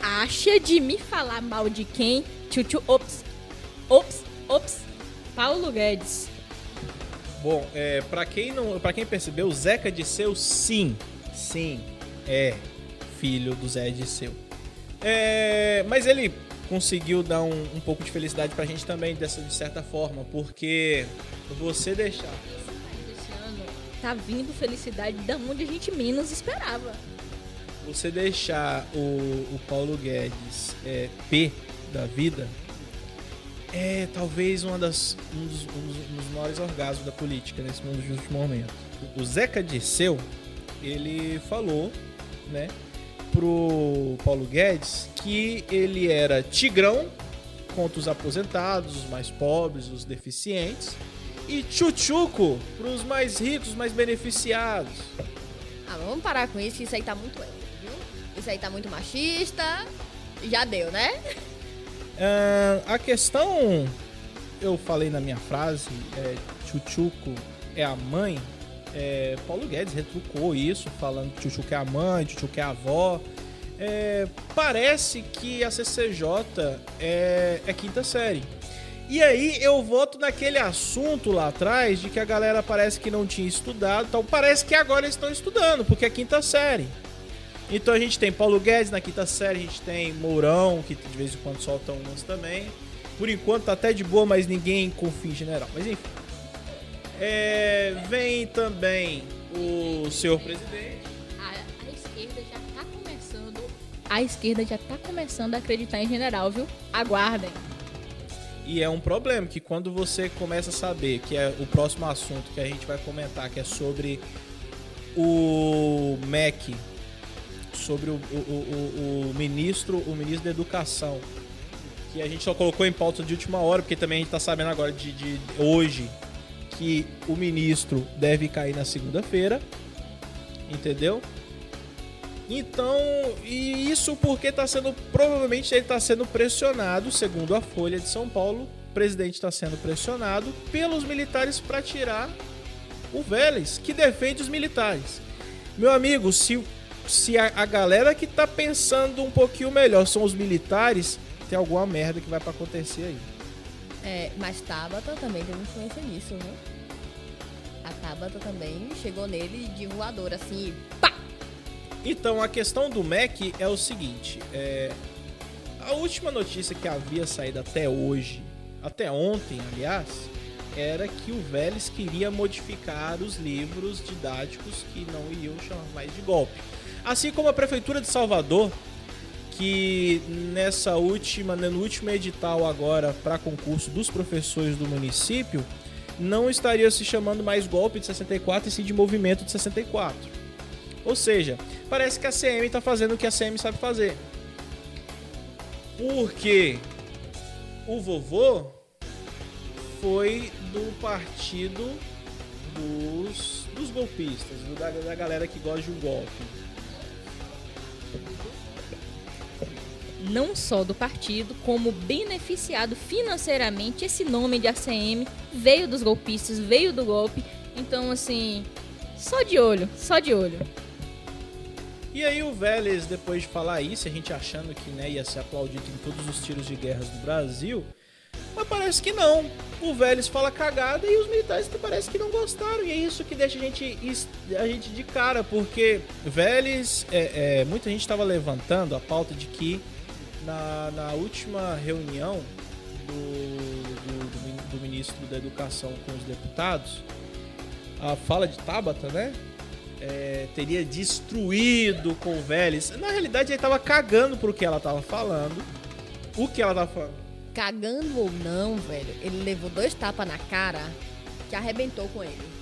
acha de me falar mal de quem? Tchutchu, ops, ops, ops, Paulo Guedes. Bom, é, para quem não, para quem percebeu, Zeca Disseu, sim, sim, é filho do Zé Disseu. É, mas ele conseguiu dar um, um pouco de felicidade pra gente também, dessa, de certa forma, porque você deixar. Esse ano tá vindo felicidade da onde a gente menos esperava. Você deixar o, o Paulo Guedes é, P da vida é talvez uma das, um, dos, um, dos, maiores orgasmos da política nesse mundo de último momento. O Zeca Dirceu, ele falou, né, pro Paulo Guedes que ele era tigrão contra os aposentados, os mais pobres, os deficientes, e tchutchuco pros mais ricos, mais beneficiados. Ah, vamos parar com isso, que isso aí tá muito viu? Isso aí tá muito machista. Já deu, né? Uh, a questão, eu falei na minha frase, é, Chuchuco é a mãe. É, Paulo Guedes retrucou isso, falando que Chuchuco é a mãe, Chuchuco é a avó. É, parece que a CCJ é, é quinta série. E aí eu volto naquele assunto lá atrás de que a galera parece que não tinha estudado, então parece que agora estão estudando, porque é quinta série. Então a gente tem Paulo Guedes na quinta série, a gente tem Mourão, que de vez em quando soltam umas também. Por enquanto tá até de boa, mas ninguém confia em general. Mas enfim. É, vem também o senhor presidente. A, a, esquerda já tá começando. A esquerda já tá começando a acreditar em general, viu? Aguardem. E é um problema que quando você começa a saber que é o próximo assunto que a gente vai comentar, que é sobre o MEC sobre o, o, o, o, ministro, o ministro da Educação, que a gente só colocou em pauta de última hora, porque também a gente está sabendo agora de, de, hoje que o ministro deve cair na segunda-feira, entendeu? Então, e isso porque está sendo, provavelmente ele está sendo pressionado, segundo a Folha de São Paulo, o presidente está sendo pressionado pelos militares para tirar o Vélez, que defende os militares. Meu amigo, se se a, a, galera que tá pensando um pouquinho melhor são os militares, tem alguma merda que vai para acontecer aí. É, mas Tabata também tem influência nisso, né? A Tabata também chegou nele de voador, assim, pá! Então, a questão do MEC é o seguinte, é, a última notícia que havia saído até hoje, até ontem, aliás, era que o Vélez queria modificar os livros didáticos que não iriam chamar mais de golpe. Assim como a Prefeitura de Salvador, que nessa última, né, no último edital agora para concurso dos professores do município, não estaria se chamando mais golpe de 64 e sim de movimento de 64. Ou seja, parece que a CM está fazendo o que a CM sabe fazer. Porque o vovô foi do partido dos, dos golpistas, da, da galera que gosta de um golpe. Não só do partido, como beneficiado financeiramente. Esse nome de ACM veio dos golpistas, veio do golpe. Então, assim, só de olho, só de olho. E aí o Vélez, depois de falar isso, a gente achando que né, ia ser aplaudido em todos os tiros de guerras do Brasil, mas parece que não. O Vélez fala cagada e os militares parece que não gostaram. E é isso que deixa a gente, a gente de cara, porque Vélez, é, é, muita gente estava levantando a pauta de que na, na última reunião do, do, do, ministro da Educação com os deputados, a fala de Tabata, né? É, teria destruído com o Vélez. Na realidade, ele estava cagando pro que ela estava falando. O que ela estava falando. Cagando ou não, velho, ele levou dois tapas na cara que arrebentou com ele.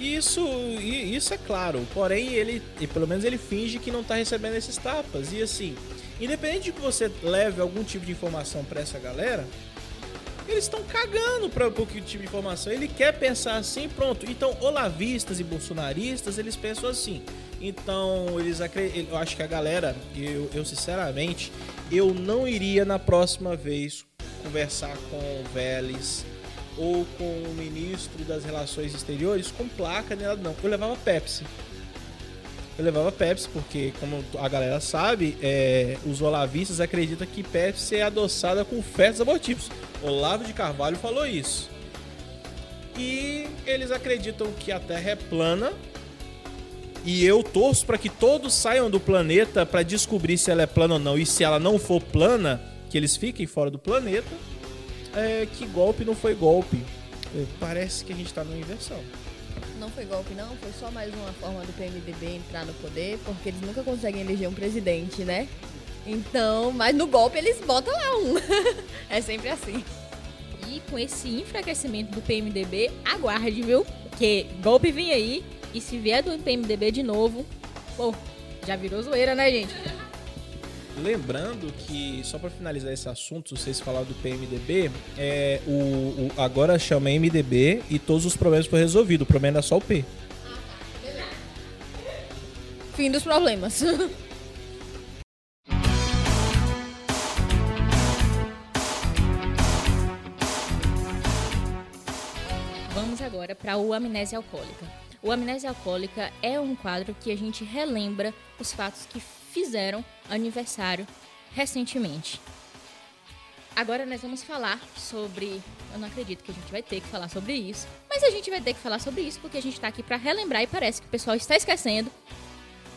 Isso, isso é claro. Porém, ele, pelo menos ele finge que não tá recebendo esses tapas. E assim, Independente de que você leve algum tipo de informação para essa galera, eles estão cagando para de tipo de informação. Ele quer pensar assim, pronto. Então, olavistas e bolsonaristas, eles pensam assim. Então, eles. Eu acho que a galera, eu, eu sinceramente, eu não iria na próxima vez conversar com o Vélez ou com o ministro das Relações Exteriores com placa nela, não. Eu levava Pepsi eu levava Pepsi, porque, como a galera sabe, é, os olavistas acreditam que Pepsi é adoçada com fetos abortivos. Olavo de Carvalho falou isso. E eles acreditam que a Terra é plana. E eu torço para que todos saiam do planeta para descobrir se ela é plana ou não. E se ela não for plana, que eles fiquem fora do planeta. É, que golpe não foi golpe. Parece que a gente está numa inversão. Não foi golpe, não. Foi só mais uma forma do PMDB entrar no poder, porque eles nunca conseguem eleger um presidente, né? Então, mas no golpe eles botam lá um. *laughs* é sempre assim. E com esse enfraquecimento do PMDB, aguarde, viu? Porque golpe vem aí. E se vier do PMDB de novo, pô, já virou zoeira, né, gente? Lembrando que, só para finalizar esse assunto, vocês falaram do PMDB, é, o, o- agora chama MDB e todos os problemas foram resolvidos. O problema era só o P. Fim dos problemas. *laughs* Vamos agora para o Amnésia Alcoólica. O Amnésia Alcoólica é um quadro que a gente relembra os fatos que fizeram aniversário recentemente. Agora nós vamos falar sobre. Eu não acredito que a gente vai ter que falar sobre isso, mas a gente vai ter que falar sobre isso porque a gente está aqui para relembrar e parece que o pessoal está esquecendo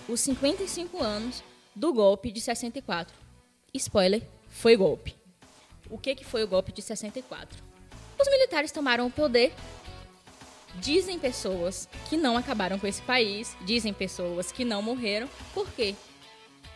os 55 anos do golpe de 64. Spoiler: foi golpe. O que, que foi o golpe de 64? Os militares tomaram o poder. Dizem pessoas que não acabaram com esse país, dizem pessoas que não morreram. Por quê?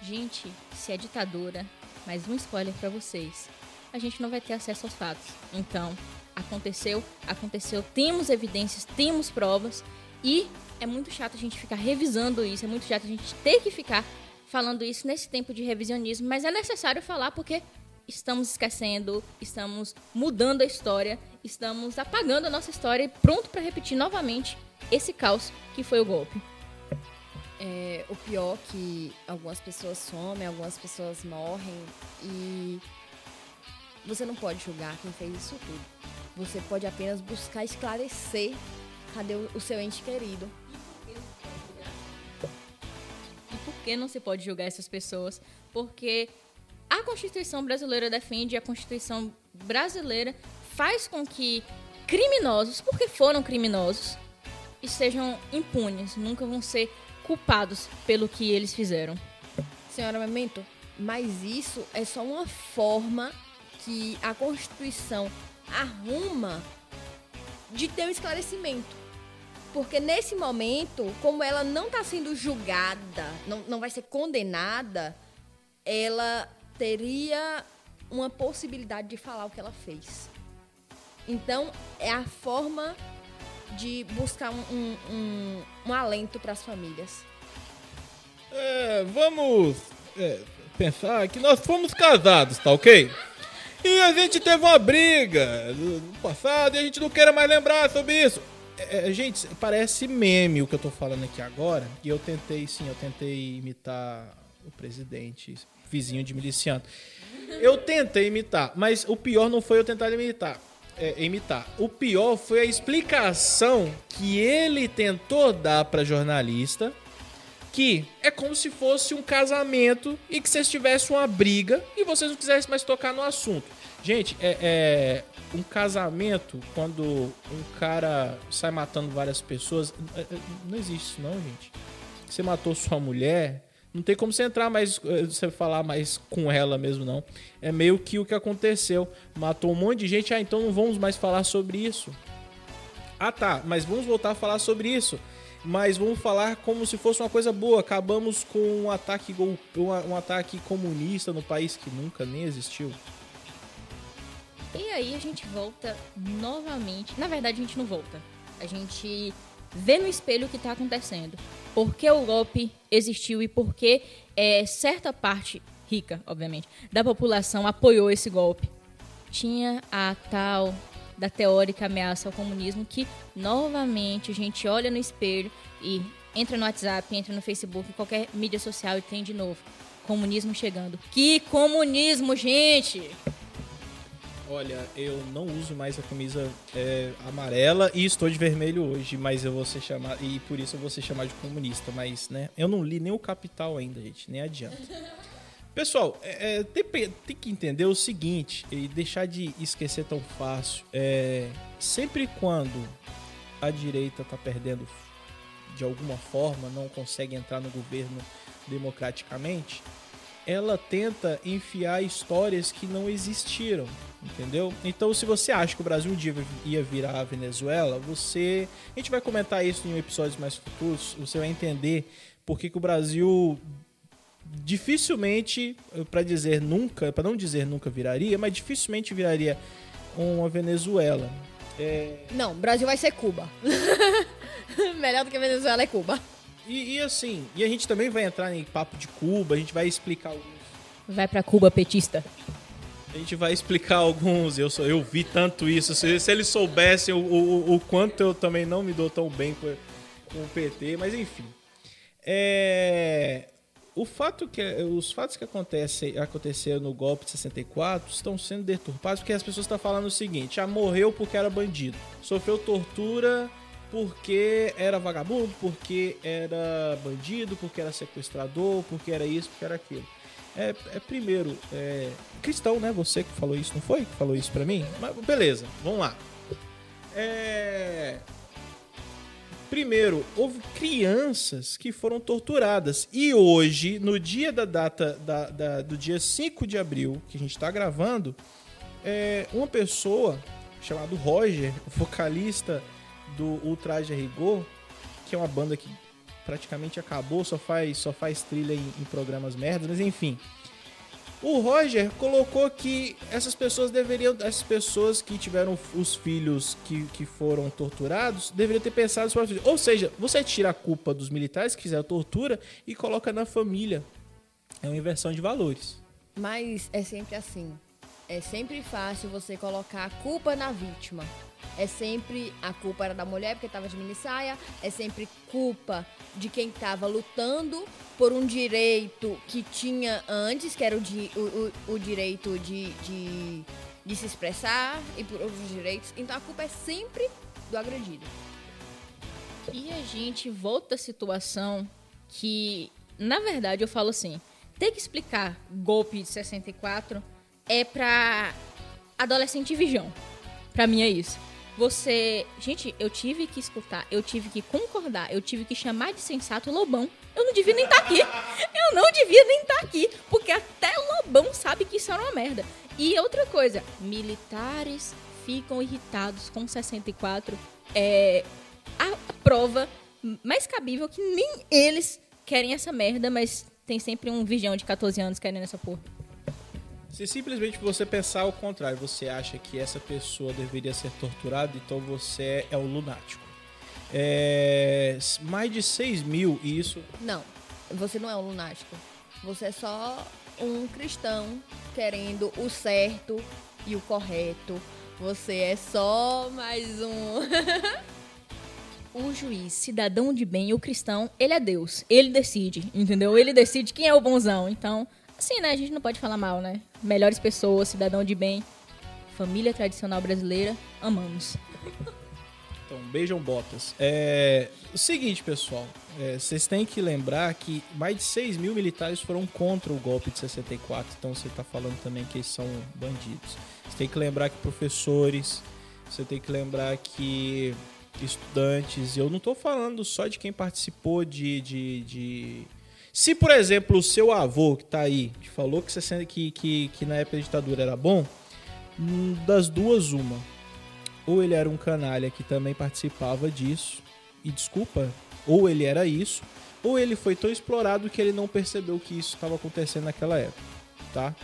Gente, se é ditadura, mais um spoiler pra vocês. A gente não vai ter acesso aos fatos. Então, aconteceu, aconteceu, temos evidências, temos provas e é muito chato a gente ficar revisando isso, é muito chato a gente ter que ficar falando isso nesse tempo de revisionismo, mas é necessário falar porque estamos esquecendo, estamos mudando a história, estamos apagando a nossa história e pronto para repetir novamente esse caos que foi o golpe. É, o pior é que algumas pessoas somem, algumas pessoas morrem e você não pode julgar quem fez isso tudo. Você pode apenas buscar esclarecer cadê o, seu ente querido. E por que não se pode julgar essas pessoas? Porque a Constituição brasileira defende, a Constituição brasileira faz com que criminosos, porque foram criminosos, estejam impunes, nunca vão ser culpados pelo que eles fizeram. Senhora Memento, mas isso é só uma forma que a Constituição arruma de ter um esclarecimento. Porque nesse momento, como ela não está sendo julgada, não, não vai ser condenada, ela teria uma possibilidade de falar o que ela fez. Então, é a forma de buscar um, um, um, um alento para as famílias. É, vamos é, pensar que nós fomos casados, tá ok? E a gente teve uma briga no passado e a gente não quer mais lembrar sobre isso. É, é, gente, parece meme o que eu tô falando aqui agora. E eu tentei, sim, eu tentei imitar o presidente, vizinho de miliciano. Eu tentei imitar, mas o pior não foi eu tentar imitar. É, imitar. O pior foi a explicação que ele tentou dar pra jornalista que é como se fosse um casamento e que vocês tivessem uma briga e vocês não quisessem mais tocar no assunto. Gente, é, é um casamento quando um cara sai matando várias pessoas. é, é, Não existe isso, não, gente. Você matou sua mulher, não tem como você entrar mais, eh, você falar mais com ela mesmo, não. É meio que o que aconteceu. Matou um monte de gente, ah, então não vamos mais falar sobre isso. Ah tá, mas vamos voltar a falar sobre isso. Mas vamos falar como se fosse uma coisa boa. Acabamos com um ataque, um ataque comunista no país que nunca nem existiu. E aí a gente volta novamente. Na verdade, a gente não volta. A gente vê no espelho o que está acontecendo. Por que o golpe existiu e por que é, certa parte, rica, obviamente, da população apoiou esse golpe. Tinha a tal da teórica ameaça ao comunismo que, novamente, a gente olha no espelho e entra no WhatsApp, entra no Facebook, qualquer mídia social e tem de novo. Comunismo chegando. Que comunismo, gente! Olha, eu não uso mais a camisa é, amarela e estou de vermelho hoje, mas eu vou ser chamado. E por isso eu vou ser chamado de comunista. Mas, né? Eu não li nem o Capital ainda, gente. Nem adianta. Pessoal, é, é, tem, pe- tem que entender o seguinte e deixar de esquecer tão fácil. É, sempre quando a direita tá perdendo de alguma forma, não consegue entrar no governo democraticamente, ela tenta enfiar histórias que não existiram, entendeu? Então, se você acha que o Brasil um dia ia virar a Venezuela, você. A gente vai comentar isso em episódios mais futuros, você vai entender por que, que o Brasil dificilmente, para dizer nunca, para não dizer nunca viraria, mas dificilmente viraria uma Venezuela. É... Não, Brasil vai ser Cuba. *laughs* Melhor do que Venezuela é Cuba. E, e, assim, e a gente também vai entrar em papo de Cuba, a gente vai explicar alguns. Vai pra Cuba, petista. A gente vai explicar alguns. Eu, eu vi tanto isso. Se, se eles soubessem o, o, o, quanto eu também não me dou tão bem com, com o PT, mas enfim. É, o fato que os fatos que acontecem aconteceram no golpe de 64 estão sendo deturpados porque as pessoas estão falando o seguinte: ah, morreu porque era bandido, sofreu tortura porque era vagabundo, porque era bandido, porque era sequestrador, porque era isso, porque era aquilo. É, é primeiro, é, cristão, né? Você que falou isso, não foi? Que falou isso pra mim? Mas beleza, vamos lá. É, primeiro, houve crianças que foram torturadas. E hoje, no dia da data da, da do dia 5 de abril, que a gente está gravando, é, uma pessoa chamada Roger, vocalista do Ultraje Rigor, que é uma banda que praticamente acabou, só faz, só faz trilha em, em programas merdas, mas enfim. O Roger colocou que essas pessoas deveriam, essas pessoas que tiveram os filhos que, que foram torturados, deveriam ter pensado sobre filhos. Ou seja, você tira a culpa dos militares que fizeram tortura e coloca na família. É uma inversão de valores. Mas é sempre assim. É sempre fácil você colocar a culpa na vítima. É sempre a culpa era da mulher porque estava de minissaia, é sempre culpa de quem estava lutando por um direito que tinha antes, que era o, di, o, o, o direito de, de, de se expressar e por outros direitos. Então a culpa é sempre do agredido. E a gente volta à situação que, na verdade, eu falo assim: ter que explicar golpe de 64 é pra adolescente virgão. Pra mim é isso. Você. Gente, eu tive que escutar, eu tive que concordar, eu tive que chamar de sensato Lobão. Eu não devia nem estar tá aqui. Eu não devia nem estar tá aqui. Porque até Lobão sabe que isso era uma merda. E outra coisa, militares ficam irritados com 64. É a prova mais cabível que nem eles querem essa merda, mas tem sempre um virgão de 14 anos querendo essa porra. Se simplesmente você pensar ao contrário, você acha que essa pessoa deveria ser torturada, então você é o lunático. É, mais de 6 mil, e isso. Não, você não é um lunático. Você é só um cristão querendo o certo e o correto. Você é só mais um. *laughs* o juiz, cidadão de bem, o cristão, ele é Deus. Ele decide, entendeu? Ele decide quem é o bonzão. Então, Assim, né? A gente não pode falar mal, né? Melhores pessoas, cidadão de bem, família tradicional brasileira, amamos. Então, beijam botas. É, o seguinte, pessoal. É, vocês têm que lembrar que mais de 6 mil militares foram contra o golpe de 64. Então, você está falando também que eles são bandidos. Você tem que lembrar que professores... Você tem que lembrar que estudantes... Eu não estou falando só de quem participou de, de, de se, por exemplo, o seu avô que tá aí te falou que, você, que, que, que na época da ditadura era bom, hum, das duas, uma. Ou ele era um canalha que também participava disso, e desculpa, ou ele era isso, ou ele foi tão explorado que ele não percebeu que isso estava acontecendo naquela época, tá?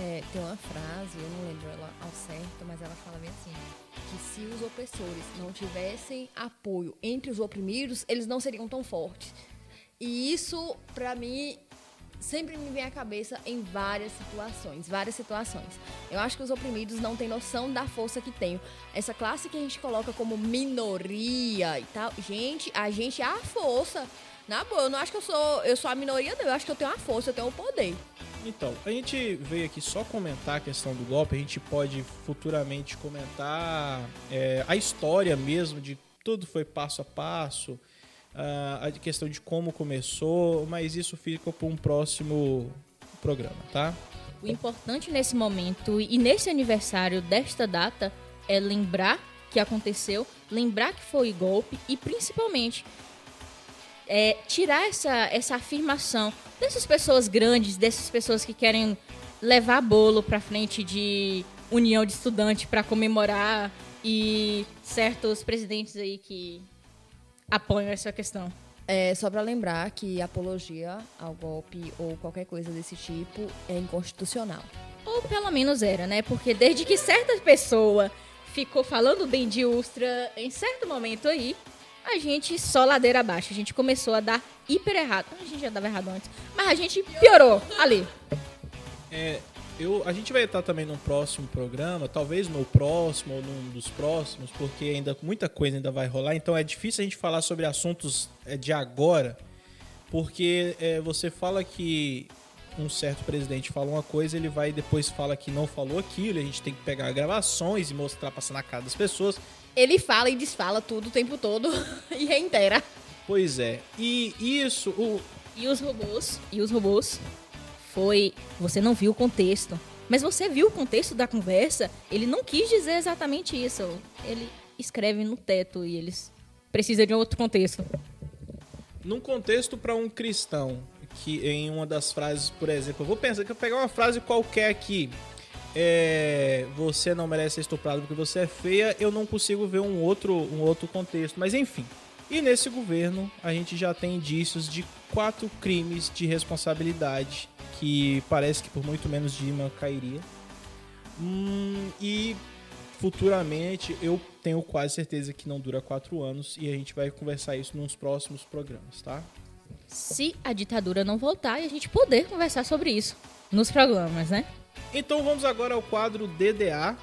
É, tem uma frase, eu não lembro ela ao certo, mas ela fala bem assim: que se os opressores não tivessem apoio entre os oprimidos, eles não seriam tão fortes. E isso, para mim, sempre me vem à cabeça em várias situações, várias situações. Eu acho que os oprimidos não têm noção da força que tem. Essa classe que a gente coloca como minoria e tal, gente, a gente é a força. Na boa, eu não acho que eu sou, eu sou a minoria, não. Eu acho que eu tenho a força, eu tenho o poder. Então, a gente veio aqui só comentar a questão do golpe. A gente pode futuramente comentar é, a história mesmo de tudo foi passo a passo a questão de como começou, mas isso fica para um próximo programa, tá? O importante nesse momento e nesse aniversário desta data é lembrar que aconteceu, lembrar que foi golpe e principalmente é, tirar essa, essa afirmação dessas pessoas grandes, dessas pessoas que querem levar bolo para frente de união de estudante para comemorar e certos presidentes aí que apoiam essa questão. É só para lembrar que apologia ao golpe ou qualquer coisa desse tipo é inconstitucional. Ou pelo menos era, né? Porque desde que certa pessoa ficou falando bem de Ustra em certo momento aí, a gente só ladeira abaixo. A gente começou a dar hiper errado. A gente já dava errado antes, mas a gente piorou ali. É, eu, a gente vai estar também no próximo programa, talvez no próximo ou num dos próximos, porque ainda muita coisa ainda vai rolar, então é difícil a gente falar sobre assuntos é, de agora, porque é, você fala que um certo presidente fala uma coisa, ele vai depois fala que não falou aquilo, a gente tem que pegar gravações e mostrar passando na cara das pessoas. Ele fala e desfala tudo o tempo todo *laughs* e reitera. Pois é. E isso, o E os robôs, e os robôs foi, você não viu o contexto, mas você viu o contexto da conversa, ele não quis dizer exatamente isso. Ele escreve no teto e eles precisam de um outro contexto. num contexto para um cristão, que em uma das frases, por exemplo, eu vou pensar que eu pegar uma frase qualquer aqui, é, você não merece ser estuprado porque você é feia, eu não consigo ver um outro, um outro contexto, mas enfim. E nesse governo a gente já tem indícios de quatro crimes de responsabilidade que parece que por muito menos de uma cairia. Hum, e futuramente eu tenho quase certeza que não dura quatro anos e a gente vai conversar isso nos próximos programas, tá? Se a ditadura não voltar e a gente poder conversar sobre isso nos programas, né? Então vamos agora ao quadro DDA,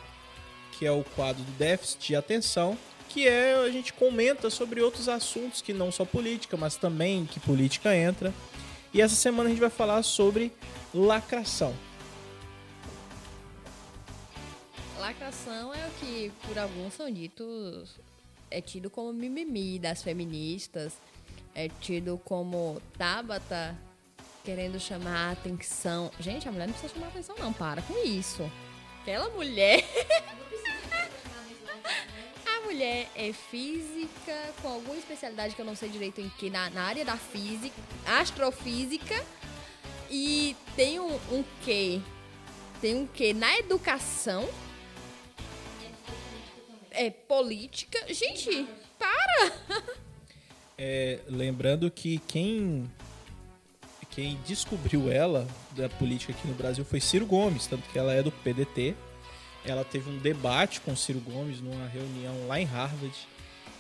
que é o quadro do déficit de atenção, que é a gente comenta sobre outros assuntos que não só política, mas também que política entra. E essa semana a gente vai falar sobre lacração. Lacração é o que, por alguns, são ditos. É tido como mimimi das feministas. É tido como Tabata querendo chamar a atenção. Gente, a mulher não precisa chamar atenção, não. Para com isso. Aquela mulher. *laughs* mulher é física, com alguma especialidade que eu não sei direito em que, na, na área da física, astrofísica. E tem um, um quê? Tem um quê na educação é política. Gente, para! *laughs* É, lembrando que quem quem descobriu ela da política aqui no Brasil foi Ciro Gomes, tanto que ela é do PDT. Ela teve um debate com Ciro Gomes numa reunião lá em Harvard.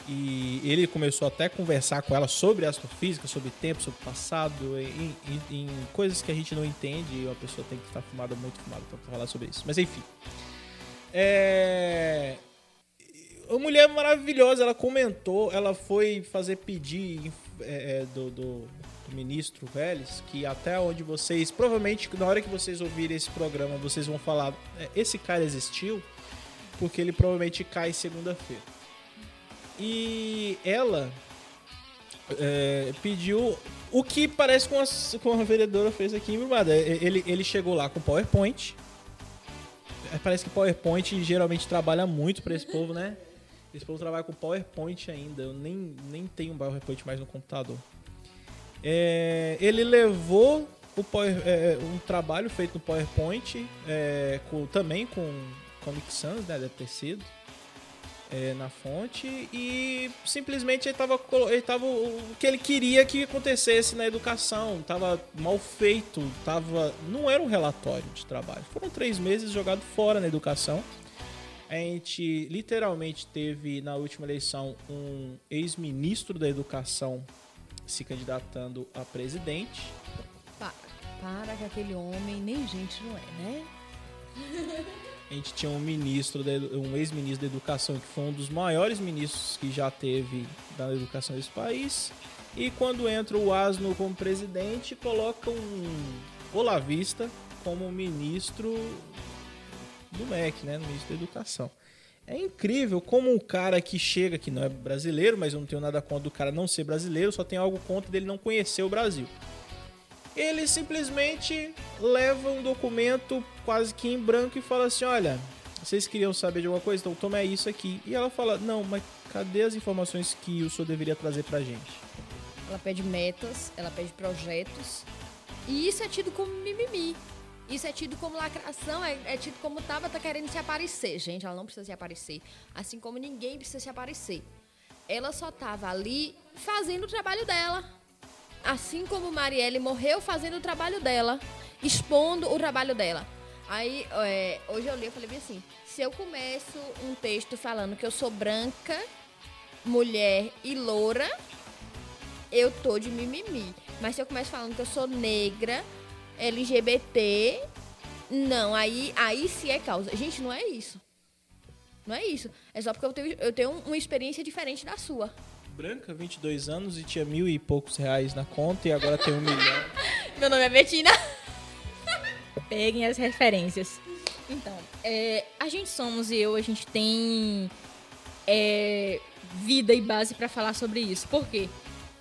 E ele começou até a conversar com ela sobre astrofísica, sobre tempo, sobre passado, em, em- em coisas que a gente não entende e uma pessoa tem que estar fumada, muito fumada para falar sobre isso. Mas enfim. É... Uma mulher maravilhosa, ela comentou, ela foi fazer pedir é, é, do, do- do ministro Vélez, que até onde vocês, provavelmente na hora que vocês ouvirem esse programa, vocês vão falar, "É, esse cara existiu, porque ele provavelmente cai segunda-feira. E ela é, pediu o que parece com a, com a vereadora fez aqui em Brumada. Ele, ele chegou lá com PowerPoint. É, Parece que PowerPoint geralmente trabalha muito pra esse povo, né? Esse povo trabalha com PowerPoint ainda. Eu nem, nem tenho um PowerPoint mais no computador. É, ele levou Power- é, um trabalho feito no PowerPoint, é, com- também com Comic Sans, né? Deve ter sido. é, na fonte e simplesmente ele tava, colo- ele tava o que ele queria que acontecesse na educação tava mal feito tava não era um relatório de trabalho foram três meses jogado fora na educação a gente literalmente teve na última eleição um ex-ministro da educação se candidatando a presidente Para, para que aquele homem nem gente não é, né? a gente tinha um ministro, um ex-ministro da educação, que foi um dos maiores ministros que já teve da educação desse país. E quando entra o Asno como presidente, coloca um Olavista como ministro do MEC, né? Ministro da Educação. É incrível como um cara que chega, que não é brasileiro, mas eu não tenho nada contra do cara não ser brasileiro, só tenho algo contra dele não conhecer o Brasil ele simplesmente leva um documento quase que em branco e fala assim: Olha, vocês queriam saber de alguma coisa? Então toma isso aqui. E ela fala: Não, mas cadê as informações que o senhor deveria trazer pra gente? ela pede metas, ela pede projetos. E isso é tido como mimimi. Isso é tido como lacração, é, é tido como Tabata querendo se aparecer. Gente, ela não precisa se aparecer. Assim como ninguém precisa se aparecer. Ela só tava ali fazendo o trabalho dela. Assim como Marielle morreu fazendo o trabalho dela, expondo o trabalho dela. Aí, é, hoje eu li e falei assim: se eu começo um texto falando que eu sou branca, mulher e loura, eu tô de mimimi. Mas se eu começo falando que eu sou negra, LGBT, não, aí, aí sim é causa. Gente, não é isso. Não é isso. É só porque eu tenho, eu tenho uma experiência diferente da sua. Branca, 22 anos e tinha mil e poucos reais na conta e agora tem um milhão. *laughs* Meu nome é Betina. *laughs* Peguem as referências. Então, é, a gente somos e eu, a gente tem é, vida e base para falar sobre isso. Por quê?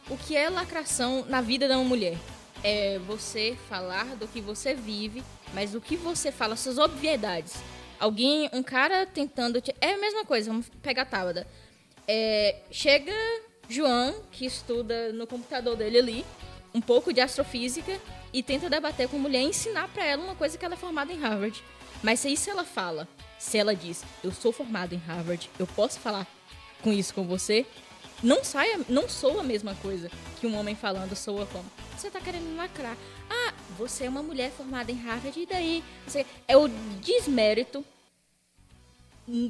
O que é lacração na vida de uma mulher? É você falar do que você vive, mas o que você fala, suas obviedades. Alguém, um cara tentando. Te... É a mesma coisa, vamos pegar a Tábada. É, chega João, que estuda no computador dele ali, um pouco de astrofísica, e tenta debater com a mulher e ensinar para ela uma coisa que ela é formada em Harvard. Mas se isso ela fala, se ela diz, eu sou formada em Harvard, eu posso falar com isso com você, não saia, não sou a mesma coisa que um homem falando soa como. Você tá querendo lacrar. Ah, você é uma mulher formada em Harvard, e daí? Você, é o desmérito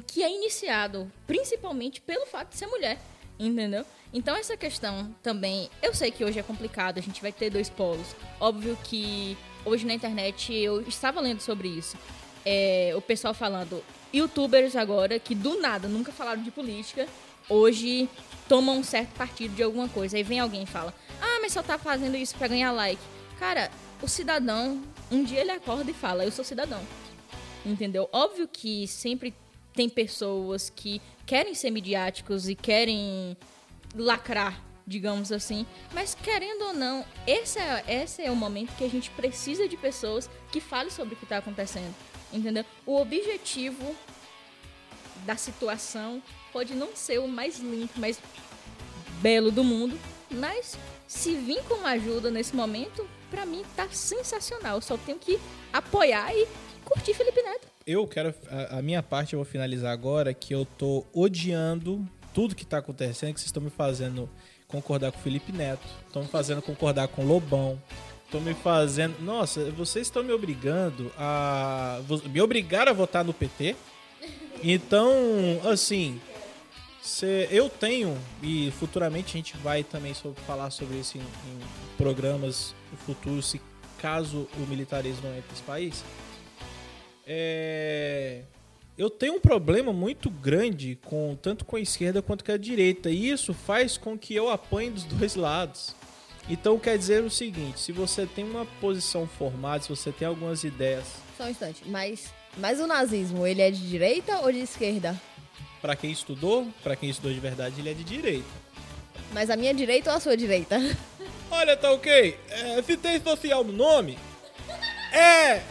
que é iniciado principalmente pelo fato de ser mulher, entendeu? Então essa questão também, eu sei que hoje é complicado, a gente vai ter dois polos. Óbvio que hoje na internet eu estava lendo sobre isso. É, o pessoal falando, youtubers agora que do nada nunca falaram de política, hoje tomam um certo partido de alguma coisa. Aí vem alguém e fala: "Ah, mas só tá fazendo isso para ganhar like". Cara, o cidadão, um dia ele acorda e fala: "Eu sou cidadão". Entendeu? Óbvio que sempre tem pessoas que querem ser midiáticos e querem lacrar, digamos assim. Mas querendo ou não, esse é, esse é o momento que a gente precisa de pessoas que falem sobre o que está acontecendo. Entendeu? O objetivo da situação pode não ser o mais limpo, mais belo do mundo, mas se vir com ajuda nesse momento, para mim tá sensacional. Eu só tenho que apoiar e curtir Felipe Neto eu quero. A, a, minha parte eu vou finalizar agora, que eu tô odiando tudo que tá acontecendo, que vocês estão me fazendo concordar com Felipe Neto, estão me fazendo concordar com Lobão. Estão me fazendo. Nossa, vocês estão me obrigando a. Me obrigar a votar no PT. Então, assim. Se eu tenho, e futuramente a gente vai também sobre, falar sobre isso em, em programas futuros, se caso o militarismo não entre nesse país é, eu tenho um problema muito grande com tanto com a esquerda quanto com a direita. E isso faz com que eu apanhe dos dois lados. Então quer dizer o seguinte: se você tem uma posição formada, se você tem algumas ideias. Só um instante, mas, mas o nazismo, ele é de direita ou de esquerda? Para quem estudou, para quem estudou de verdade, ele é de direita. Mas a minha direita ou a sua direita? *laughs* Olha, tá ok. É, se tem social no nome, é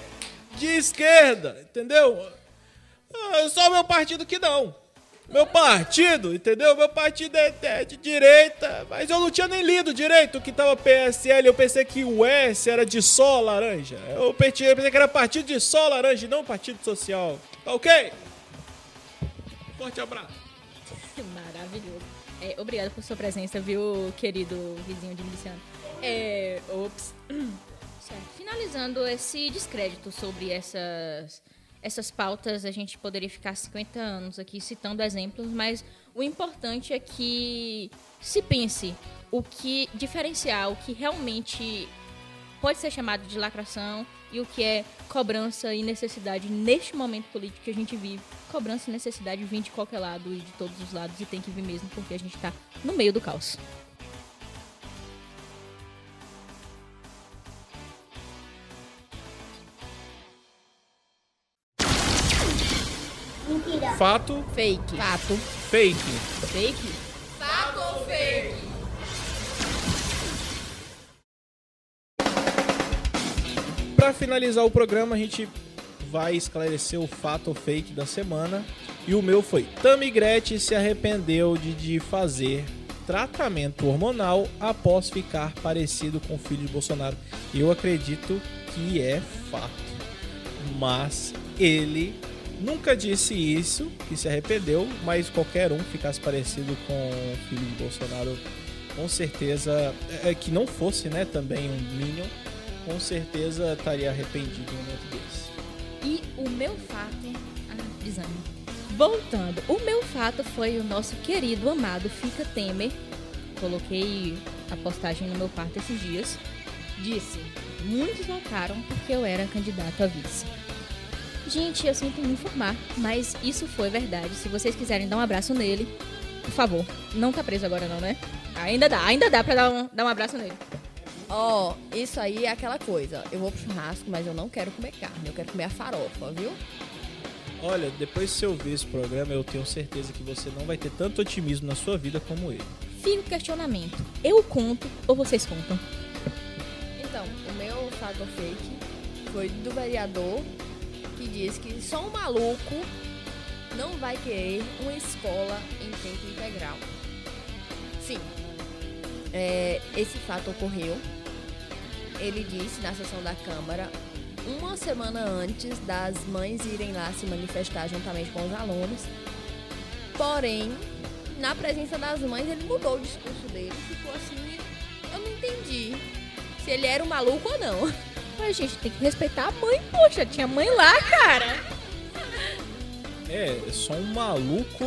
de esquerda, entendeu? Ah, só meu partido que não. Meu partido, entendeu? Meu partido é, é, de direita, mas eu não tinha nem lido direito o que tava PSL. Eu pensei que o S era de só laranja. Eu pensei, eu pensei que era partido de só laranja e não partido social. Tá ok? Forte abraço. *laughs* Maravilhoso. É, obrigado por sua presença, viu, querido vizinho de miliciano. É, ops. *clears throat* Finalizando esse descrédito sobre essas, essas pautas, a gente poderia ficar 50 anos aqui citando exemplos, mas o importante é que se pense o que diferenciar, o que realmente pode ser chamado de lacração e o que é cobrança e necessidade neste momento político que a gente vive. Cobrança e necessidade vem de qualquer lado e de todos os lados e tem que vir mesmo porque a gente está no meio do caos. Mentira. Fato. Fake. Fato. Fake. Fake? Fato ou fake? Para finalizar o programa, a gente vai esclarecer o fato ou fake da semana. E o meu foi: Tammy Gretchen se arrependeu de, de fazer tratamento hormonal após ficar parecido com o filho de Bolsonaro. Eu acredito que é fato. Mas ele nunca disse isso, que se arrependeu, mas qualquer um ficasse parecido com o filho de Bolsonaro, com certeza, é, que não fosse né, também um Minion, com certeza estaria arrependido um momento desse. E o meu fato. Ah, desame. Voltando, o meu fato foi o nosso querido, amado Fica Temer. Coloquei a postagem no meu quarto esses dias. Disse: muitos votaram porque eu era candidato a vice. Gente, eu sinto me informar, mas isso foi verdade. Se vocês quiserem dar um abraço nele, por favor. Não tá preso agora não, né? Ainda dá, ainda dá pra dar um, dar um abraço nele. Ó, oh, isso aí é aquela coisa. Eu vou pro churrasco, mas eu não quero comer carne. Eu quero comer a farofa, viu? Olha, depois de você ouvir esse programa, eu tenho certeza que você não vai ter tanto otimismo na sua vida como ele. Fica o questionamento. Eu conto ou vocês contam? Então, o meu fato fake foi do vereador que diz que só um maluco não vai querer uma escola em tempo integral. Sim, é, esse fato ocorreu. Ele disse na sessão da Câmara uma semana antes das mães irem lá se manifestar juntamente com os alunos. Porém, na presença das mães, ele mudou o discurso dele. Ficou assim, eu não entendi se ele era um maluco ou não. *laughs* Mas, gente, tem que respeitar a mãe, poxa, tinha mãe lá, cara. *laughs* É, só um maluco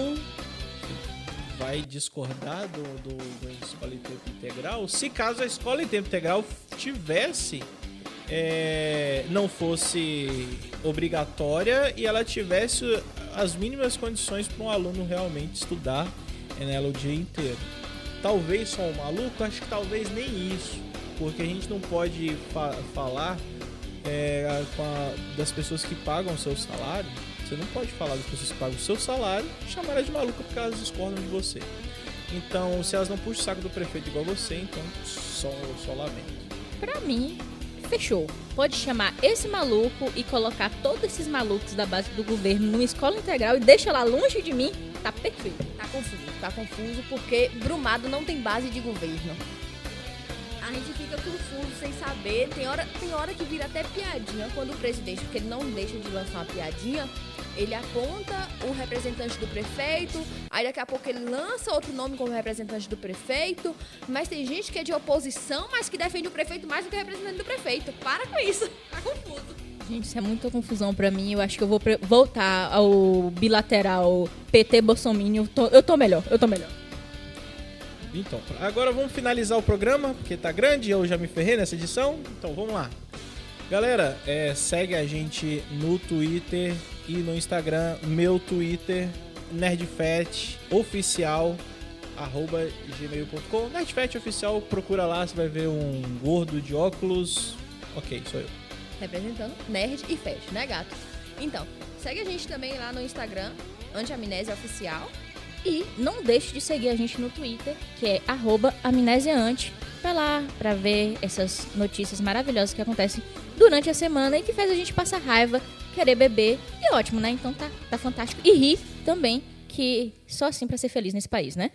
vai discordar do, do, do integral se caso a escola em tempo integral tivesse é, não fosse obrigatória e ela tivesse as mínimas condições para um aluno realmente estudar nela o dia inteiro. Talvez só um maluco, acho que talvez nem isso, porque a gente não pode fa falar é, a, das pessoas que pagam o seu salário. Você não pode falar das pessoas que pagam o seu salário e chamar de maluca porque elas discordam de você. Então, se elas não puxam o saco do prefeito igual você, então só, só lamento. Pra mim, fechou. Pode chamar esse maluco e colocar todos esses malucos da base do governo numa escola integral e deixa lá longe de mim, tá perfeito. Tá confuso, tá confuso porque Brumado não tem base de governo. A gente fica confuso sem saber. Tem hora, tem hora que vira até piadinha quando o presidente, porque ele não deixa de lançar uma piadinha, ele aponta o representante do prefeito, aí daqui a pouco ele lança outro nome como representante do prefeito, mas tem gente que é de oposição, mas que defende o prefeito mais do que o representante do prefeito. Para com isso, tá confuso. Gente, isso é muita confusão para mim. Eu acho que eu vou voltar ao bilateral PT Bolsonaro. Eu tô, eu tô melhor, eu tô melhor. Então, agora vamos finalizar o programa, porque tá grande, eu já me ferrei nessa edição. Então, vamos lá. Galera, é, segue a gente no Twitter e no Instagram, meu Twitter, nerdfet oficial arroba gmail.com nerdfet oficial, procura lá, você vai ver um gordo de óculos. Ok, sou eu. Representando Nerd e Fet, né, gato? Então, segue a gente também lá no Instagram, Antiamnésia Oficial. E não deixe de seguir a gente no Twitter, que é amnesiaante. Vai lá pra ver essas notícias maravilhosas que acontecem durante a semana e que faz a gente passar raiva, querer beber. E ótimo, né? Então tá, tá fantástico. E rir também, que só assim pra ser feliz nesse país, né?